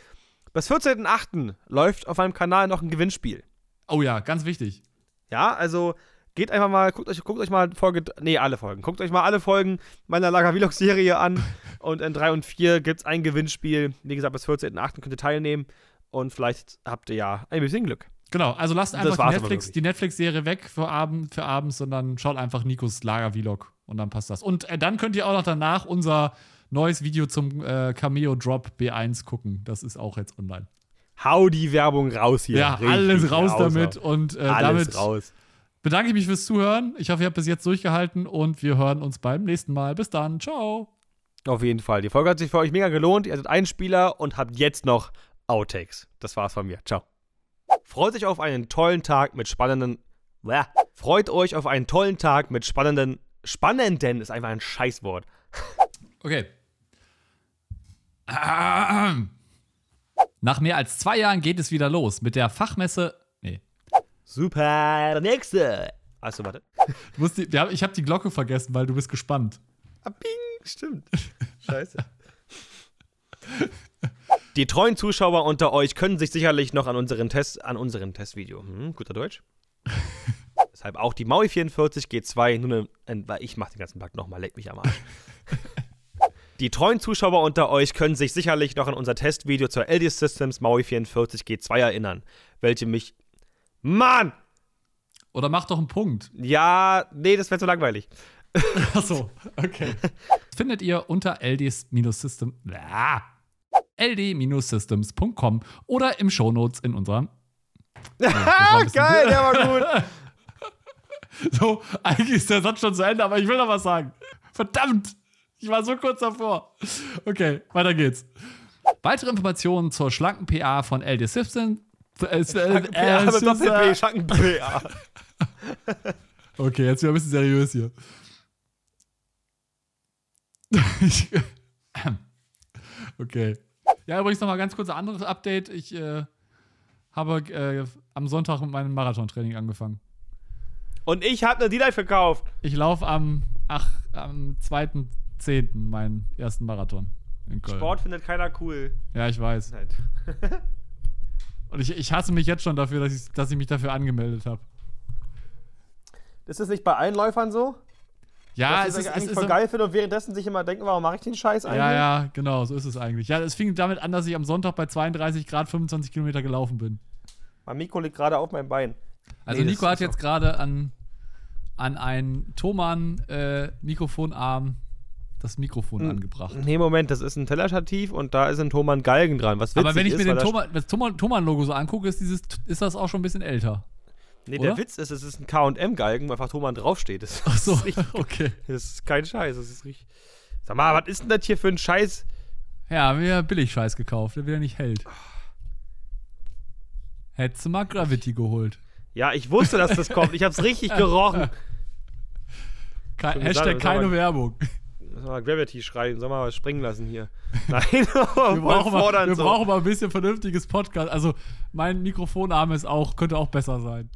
Bis 14.08. läuft auf meinem Kanal noch ein Gewinnspiel. Oh ja, ganz wichtig. Ja, also geht einfach mal, guckt euch, guckt euch mal Folge, nee, alle Folgen. Guckt euch mal alle Folgen meiner Lager Vlog Serie an. und in 3 und 4 gibt es ein Gewinnspiel. Wie gesagt, bis 14.08. könnt ihr teilnehmen. Und vielleicht habt ihr ja ein bisschen Glück. Genau, also lasst einfach die Netflix, die Netflix-Serie weg für, Abend, für abends, sondern schaut einfach Nikos Lager-Vlog und dann passt das. Und äh, dann könnt ihr auch noch danach unser neues Video zum äh, Cameo-Drop B1 gucken. Das ist auch jetzt online. Hau die Werbung raus hier. Ja, Richtig alles raus raus, damit. Und äh, Alles damit raus. bedanke ich mich fürs Zuhören. Ich hoffe, ihr habt bis jetzt durchgehalten und wir hören uns beim nächsten Mal. Bis dann. Ciao. Auf jeden Fall. Die Folge hat sich für euch mega gelohnt. Ihr seid ein Spieler und habt jetzt noch Outtakes. Das war's von mir. Ciao. Freut euch auf einen tollen Tag mit spannenden. Bäh. Freut euch auf einen tollen Tag mit spannenden. Spannenden ist einfach ein Scheißwort. Okay. Nach mehr als zwei Jahren geht es wieder los mit der Fachmesse. Nee. Super. Der nächste. Achso, warte. Die, ich habe die Glocke vergessen, weil du bist gespannt. Ah, Bing. Stimmt. Scheiße. Die treuen Zuschauer unter euch können sich sicherlich noch an unseren Test, an unseren Testvideo, hm, guter Deutsch. Deshalb auch die Maui 44 G2, nur eine, weil ich mach den ganzen Bug nochmal, leck mich am Arsch. Die treuen Zuschauer unter euch können sich sicherlich noch an unser Testvideo zur LD Systems Maui 44 G2 erinnern, welche mich. Mann! Oder mach doch einen Punkt. Ja, nee, das wäre zu langweilig. Achso, okay. Findet ihr unter ld-system. Ah, ld-systems.com oder im Shownotes in unserem. Ah, geil, der war gut. So, eigentlich ist der Satz schon zu Ende, aber ich will noch was sagen. Verdammt! Ich war so kurz davor. Okay, weiter geht's. Weitere Informationen zur schlanken PA von LD Systems. Äh, Ja, äh, mit Doppel-P, Schanken-P, ja. Okay, jetzt wieder ein bisschen seriös hier. Okay. Ja, übrigens noch mal ganz kurz ein anderes Update. Ich äh, habe äh, am Sonntag mit meinem Marathontraining angefangen. Und ich habe eine D-Life gekauft. Ich laufe am, ach, am 2.10. meinen ersten Marathon in Köln. Sport findet keiner cool. Ja, ich weiß. Halt. Und ich, ich hasse mich jetzt schon dafür, dass ich, dass ich mich dafür angemeldet habe. Ist das nicht bei allen Läufern so? Ja, Dass es ist, das es eigentlich ist voll geil finden und währenddessen sich immer denken, warum mache ich den Scheiß eigentlich? Ja, ja, genau, so ist es eigentlich. Ja, es fing damit an, dass ich am Sonntag bei 32 Grad 25 Kilometer gelaufen bin. Mein Mikro liegt gerade auf meinem Bein. Also Nee, Nico hat jetzt gerade an, an ein Thomann äh, Mikrofonarm das Mikrofon Hm. angebracht. Nee, Moment, das ist ein Tellerstativ und da ist ein Thomann Galgen dran. Was Aber wenn ich ist, mir weil den Thomann-Logo so angucke, ist, dieses, ist das auch schon ein bisschen älter. Nee, oder? der Witz ist, es ist ein K&M-Galgen, wo einfach Thomann draufsteht. Das, Ach so, ist okay. das ist kein Scheiß, das ist richtig... Sag mal, was ist denn das hier für ein Scheiß? Ja, mir Billig-Scheiß gekauft, der wieder nicht hält. Hättest du mal Gravity geholt. Ja, ich wusste, dass das kommt. Ich hab's richtig gerochen. Ke Schon Hashtag gesagt, keine Werbung. Sollen wir mal Gravity schreien? Sollen wir mal was springen lassen hier? Nein, Wir brauchen, mal, wir brauchen mal ein bisschen vernünftiges Podcast. Also, mein Mikrofonarm ist auch, könnte auch besser sein.